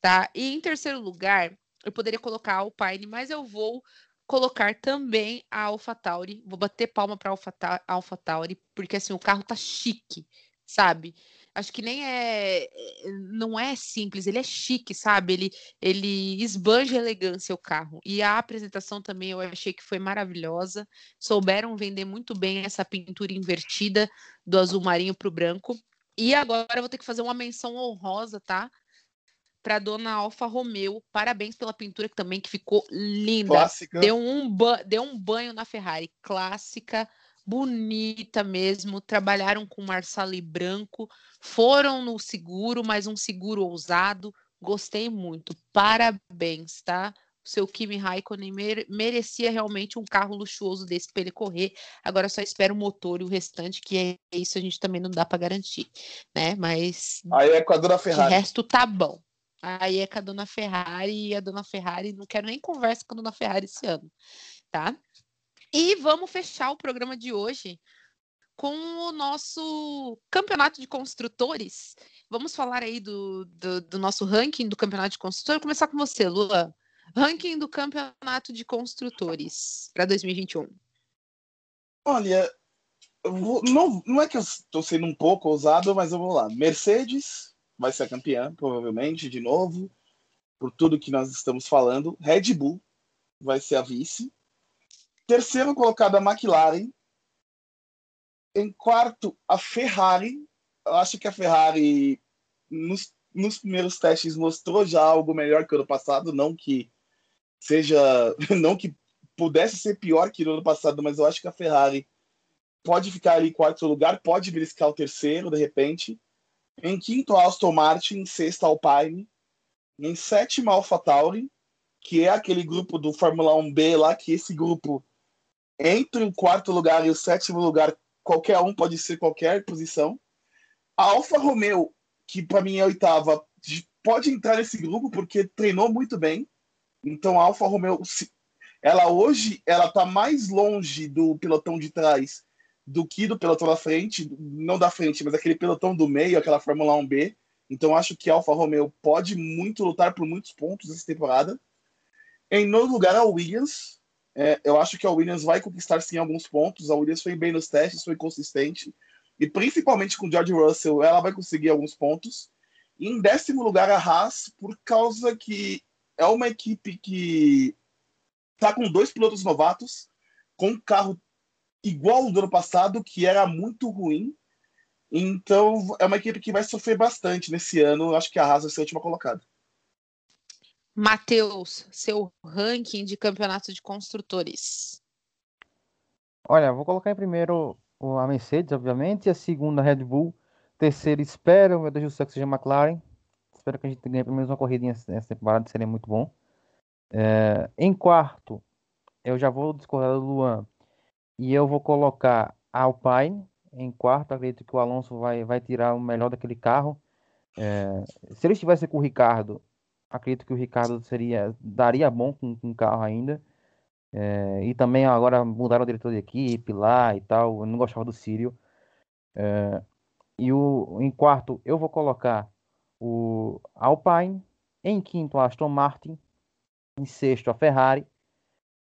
Tá? E em terceiro lugar, eu poderia colocar a Alpine, mas eu vou colocar também a AlphaTauri. Vou bater palma para a AlphaTauri, porque assim, o carro tá chique, sabe? Acho que nem é, é não é simples, ele é chique, sabe? Ele ele esbanja elegância o carro. E a apresentação também eu achei que foi maravilhosa. Souberam vender muito bem essa pintura invertida do azul marinho para o branco. E agora eu vou ter que fazer uma menção honrosa, tá? Para dona Alfa Romeo, parabéns pela pintura que também que ficou linda. Clássica. Deu um, deu um banho na Ferrari, clássica bonita mesmo. Trabalharam com Marsali Branco, foram no seguro, mas um seguro ousado. Gostei muito. Parabéns, tá? O seu Kimi Raikkonen merecia realmente um carro luxuoso desse para ele correr. Agora só espero o motor e o restante, que é isso a gente também não dá para garantir, né? Mas aí é com a dona Ferrari. O resto tá bom. Aí é com a dona Ferrari e a dona Ferrari não quero nem conversa com a dona Ferrari esse ano, tá? E vamos fechar o programa de hoje com o nosso campeonato de construtores. Vamos falar aí do, do, do nosso ranking do campeonato de construtores. Vou começar com você, Lula. Ranking do campeonato de construtores para 2021. Olha, vou, não, não é que eu estou sendo um pouco ousado, mas eu vou lá. Mercedes vai ser campeã, provavelmente, de novo, por tudo que nós estamos falando. Red Bull vai ser a vice. Terceiro colocado, a McLaren. Em quarto, a Ferrari. Eu acho que a Ferrari, nos, nos primeiros testes, mostrou já algo melhor que o ano passado. Não que seja. Não que pudesse ser pior que no ano passado, mas eu acho que a Ferrari pode ficar ali em quarto lugar, pode beliscar o terceiro, de repente. Em quinto, Aston Martin. Em sexto, Alpine. Em sétimo, AlphaTauri, que é aquele grupo do Fórmula 1B lá, que esse grupo entre o quarto lugar e o sétimo lugar, qualquer um pode ser qualquer posição. A Alfa Romeo, que para mim é a oitava, pode entrar nesse grupo porque treinou muito bem. Então a Alfa Romeo, ela hoje, ela tá mais longe do pelotão de trás do que do pelotão da frente, não da frente, mas aquele pelotão do meio, aquela Fórmula 1B. Então acho que a Alfa Romeo pode muito lutar por muitos pontos essa temporada. Em nono lugar, a Williams, é, eu acho que a Williams vai conquistar sim alguns pontos. A Williams foi bem nos testes, foi consistente. E principalmente com o George Russell, ela vai conseguir alguns pontos. E em décimo lugar, a Haas, por causa que é uma equipe que está com dois pilotos novatos, com um carro igual ao do ano passado, que era muito ruim. Então, é uma equipe que vai sofrer bastante nesse ano. Acho que a Haas vai ser a última colocada. Matheus, seu ranking de campeonato de construtores. Olha, vou colocar em primeiro a Mercedes, obviamente, a segunda a Red Bull, terceiro espero, meu Deus do céu, que seja a McLaren. Espero que a gente ganhe pelo menos uma corridinha nessa temporada, seria muito bom. É, em quarto, eu já vou discordar do Luan. E eu vou colocar Alpine em quarto. Acredito que o Alonso vai, vai tirar o melhor daquele carro. É, se ele estivesse com o Ricardo, acredito que o Ricardo seria daria bom com, o carro ainda. É, e também agora mudaram o diretor de equipe lá e tal. Eu não gostava do Sírio. É, e o, em quarto eu vou colocar o Alpine. Em quinto, Aston Martin. Em sexto, a Ferrari.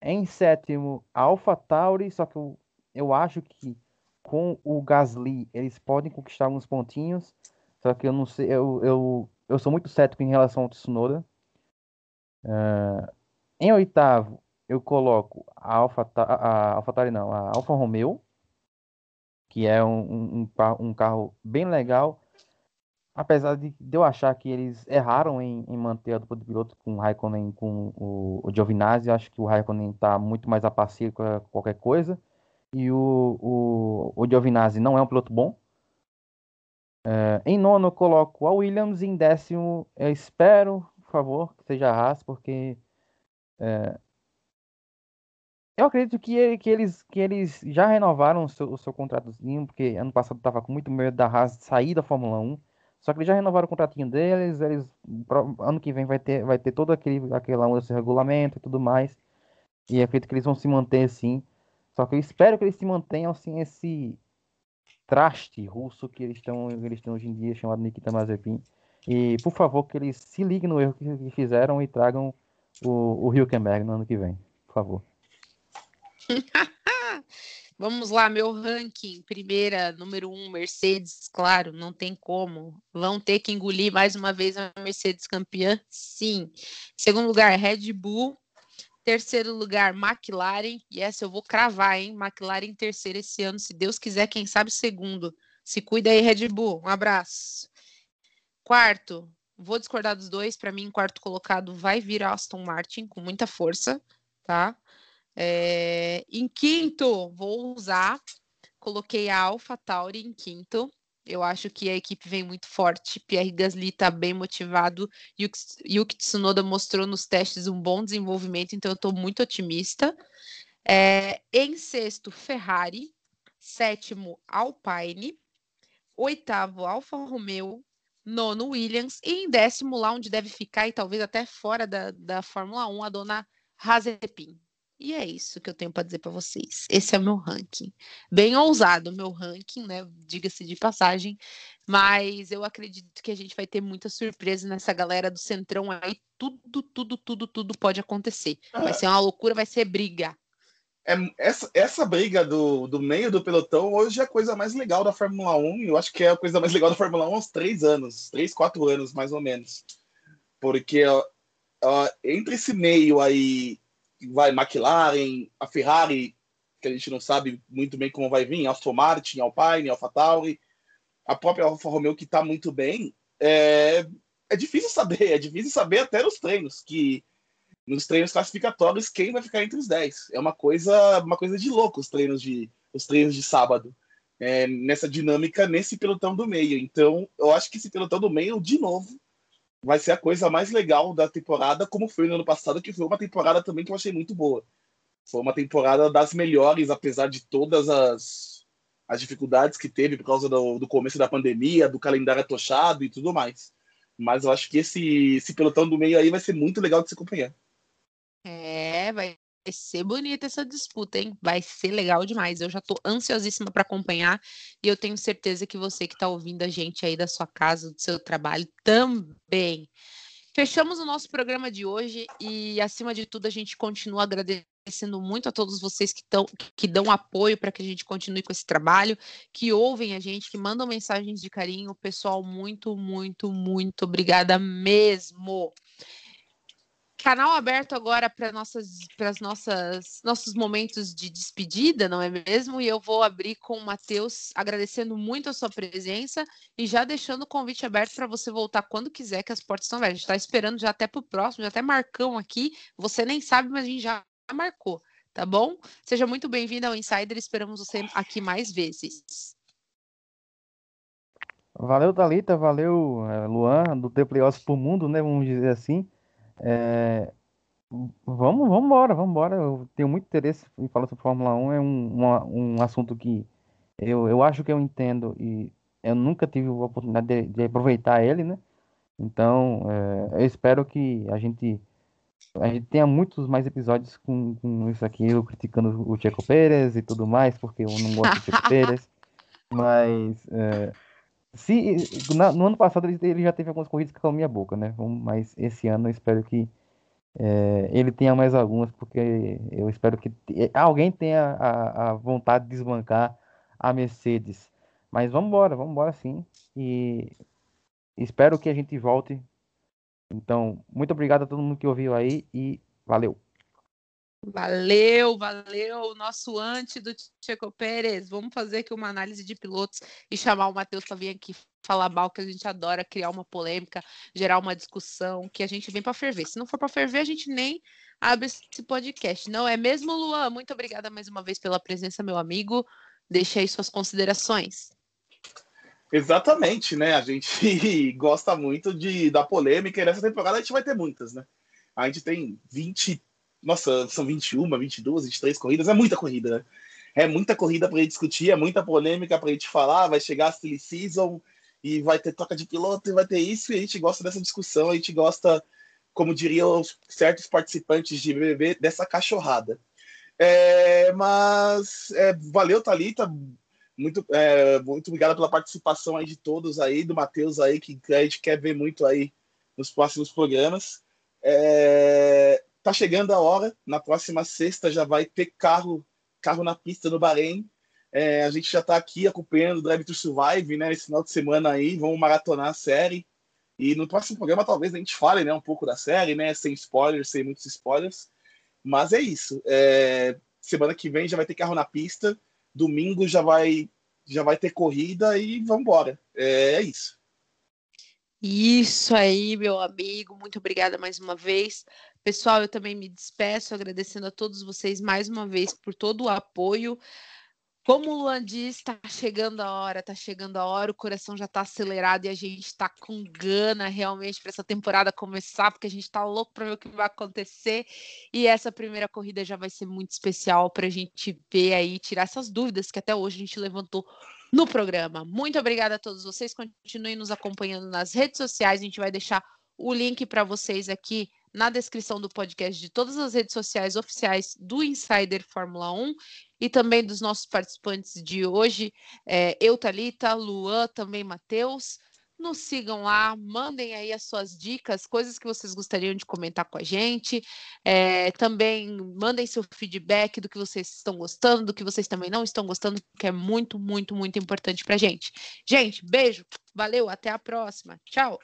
Em sétimo, a AlphaTauri. Só que eu, eu acho que com o Gasly eles podem conquistar alguns pontinhos. Só que eu não sei. Eu, eu, eu sou muito cético em relação ao Tsunoda. Uh, em oitavo, eu coloco a Alfa, a não, a Alfa Romeo, que é um, um, um, carro bem legal, apesar de, eu achar que eles erraram em, em manter a dupla de piloto com o Raikkonen com o, o Giovinazzi, acho que o Raikkonen está muito mais a passeio com qualquer coisa, e o, o, o Giovinazzi não é um piloto bom. É, em nono eu coloco a Williams, em décimo eu espero, por favor, que seja a Haas, porque é, eu acredito que, que, eles, que eles já renovaram o seu, o seu contratozinho, porque ano passado estava com muito medo da Haas sair da Fórmula 1. Só que eles já renovaram o contratinho deles, eles ano que vem vai ter, vai ter todo aquele regulamento e tudo mais. E acredito que eles vão se manter assim. Só que eu espero que eles se mantenham assim esse traste russo que eles estão eles estão hoje em dia chamado Nikita Mazepin. E por favor que eles se liguem no erro que, fizeram e tragam o, o Hülkenberg no ano que vem, por favor. Vamos lá, meu ranking. Primeira, número um, Mercedes, claro, não tem como. Vão ter que engolir mais uma vez a Mercedes campeã? Sim. Segundo lugar, Red Bull. Terceiro lugar, McLaren. E essa eu vou cravar, hein? McLaren em terceiro esse ano, se Deus quiser, quem sabe segundo. Se cuida aí, Red Bull. Um abraço. Quarto, vou discordar dos dois. Para mim, quarto colocado vai vir Aston Martin com muita força, tá? É, em quinto, vou usar, coloquei a Alpha Tauri em quinto. Eu acho que a equipe vem muito forte. Pierre Gasly está bem motivado. Yuki, Tsunoda mostrou nos testes um bom desenvolvimento, então eu estou muito otimista. É, em sexto, Ferrari. Sétimo, Alpine. Oitavo, Alfa Romeo. Nono, Williams. E em décimo, lá onde deve ficar, e talvez até fora da, da Fórmula 1, a dona Hazepin. E é isso que eu tenho para dizer para vocês. Esse é o meu ranking. Bem ousado o meu ranking, né? Diga-se de passagem. Mas eu acredito que a gente vai ter muita surpresa nessa galera do Centrão aí. Tudo, tudo, tudo, tudo pode acontecer. Vai ser uma loucura, vai ser briga. É, essa, essa briga do, do meio do pelotão hoje é a coisa mais legal da Fórmula 1. Eu acho que é a coisa mais legal da Fórmula 1 há uns três anos, três, quatro anos, mais ou menos. Porque ó, ó, entre esse meio aí vai McLaren, a Ferrari, que a gente não sabe muito bem como vai vir, Aston Martin, Alpine, AlphaTauri, a própria Alfa Romeo que está muito bem, é, é difícil saber, é difícil saber até nos treinos, que nos treinos classificatórios quem vai ficar entre os 10. É uma coisa, uma coisa de louco os treinos de, os treinos de sábado. É, nessa dinâmica, nesse pelotão do meio. Então, eu acho que esse pelotão do meio, de novo, vai ser a coisa mais legal da temporada, como foi no ano passado, que foi uma temporada também que eu achei muito boa. Foi uma temporada das melhores, apesar de todas as, as dificuldades que teve por causa do, do começo da pandemia, do calendário atochado e tudo mais. Mas eu acho que esse, esse pelotão do meio aí vai ser muito legal de se acompanhar. É, vai Vai ser bonita essa disputa, hein? Vai ser legal demais. Eu já tô ansiosíssima para acompanhar e eu tenho certeza que você que está ouvindo a gente aí da sua casa, do seu trabalho também. Fechamos o nosso programa de hoje e, acima de tudo, a gente continua agradecendo muito a todos vocês que, que dão apoio para que a gente continue com esse trabalho, que ouvem a gente, que mandam mensagens de carinho. Pessoal, muito, muito, muito obrigada mesmo. Canal aberto agora para nossas para as nossas nossos momentos de despedida, não é mesmo? E eu vou abrir com o Matheus agradecendo muito a sua presença e já deixando o convite aberto para você voltar quando quiser, que as portas estão abertas. Está esperando já até para o próximo, já até marcão aqui. Você nem sabe, mas a gente já marcou, tá bom? Seja muito bem-vindo ao Insider, esperamos você aqui mais vezes. Valeu, Thalita, valeu, eh, Luan, do Teplios para o Mundo, né? Vamos dizer assim. É, Vamos, vamos embora, vamos embora. Eu tenho muito interesse em falar sobre Fórmula 1. É um, um, um assunto que eu, eu acho que eu entendo e eu nunca tive a oportunidade de, de aproveitar ele, né? Então, é, eu espero que a gente, a gente tenha muitos mais episódios com, com isso aqui, eu criticando o Checo Pérez e tudo mais, porque eu não gosto do Checo Pérez. Mas, é, se, na, no ano passado ele, ele, já teve algumas corridas que calaram minha boca, né? Mas esse ano eu espero que é, ele tenha mais algumas, porque eu espero que alguém tenha a, a vontade de desbancar a Mercedes. Mas vamos embora, vamos embora sim. E espero que a gente volte. Então, muito obrigado a todo mundo que ouviu aí e valeu. Valeu, valeu, nosso antes do Checo Pérez. Vamos fazer aqui uma análise de pilotos e chamar o Matheus para vir aqui falar mal, que a gente adora criar uma polêmica, gerar uma discussão, que a gente vem para ferver. Se não for para ferver, a gente nem abre esse podcast. Não é mesmo, Luan? Muito obrigada mais uma vez pela presença, meu amigo. Deixe aí suas considerações. Exatamente, né? A gente gosta muito de, da polêmica e nessa temporada a gente vai ter muitas, né? A gente tem 20, nossa, são 21, 22, 23 corridas, é muita corrida, né? É muita corrida para gente discutir, é muita polêmica para gente falar, vai chegar a silly season e vai ter troca de piloto e vai ter isso, e a gente gosta dessa discussão, a gente gosta, como diriam certos participantes de BBB, dessa cachorrada. É, mas é, valeu, Thalita, muito, é, muito obrigado pela participação aí de todos aí, do Matheus aí, que a gente quer ver muito aí nos próximos programas. É, tá chegando a hora, na próxima sexta já vai ter carro, carro na pista no Bahrein. É, a gente já está aqui acompanhando o Drive to Survive, né? Esse final de semana aí, vamos maratonar a série. E no próximo programa talvez a gente fale né, um pouco da série, né? Sem spoilers, sem muitos spoilers. Mas é isso. É, semana que vem já vai ter carro na pista domingo já vai já vai ter corrida e vamos embora. É, é isso. Isso aí, meu amigo. Muito obrigada mais uma vez. Pessoal, eu também me despeço agradecendo a todos vocês mais uma vez por todo o apoio. Como o Luan disse, tá chegando a hora, tá chegando a hora, o coração já tá acelerado e a gente tá com gana realmente para essa temporada começar, porque a gente tá louco para ver o que vai acontecer. E essa primeira corrida já vai ser muito especial para a gente ver aí, tirar essas dúvidas que até hoje a gente levantou no programa. Muito obrigada a todos vocês, continuem nos acompanhando nas redes sociais, a gente vai deixar o link para vocês aqui na descrição do podcast de todas as redes sociais oficiais do Insider Fórmula 1 e também dos nossos participantes de hoje, é, eu, Thalita, Luan, também Matheus. Nos sigam lá, mandem aí as suas dicas, coisas que vocês gostariam de comentar com a gente. É, também mandem seu feedback do que vocês estão gostando, do que vocês também não estão gostando, que é muito, muito, muito importante para gente. Gente, beijo, valeu, até a próxima. Tchau!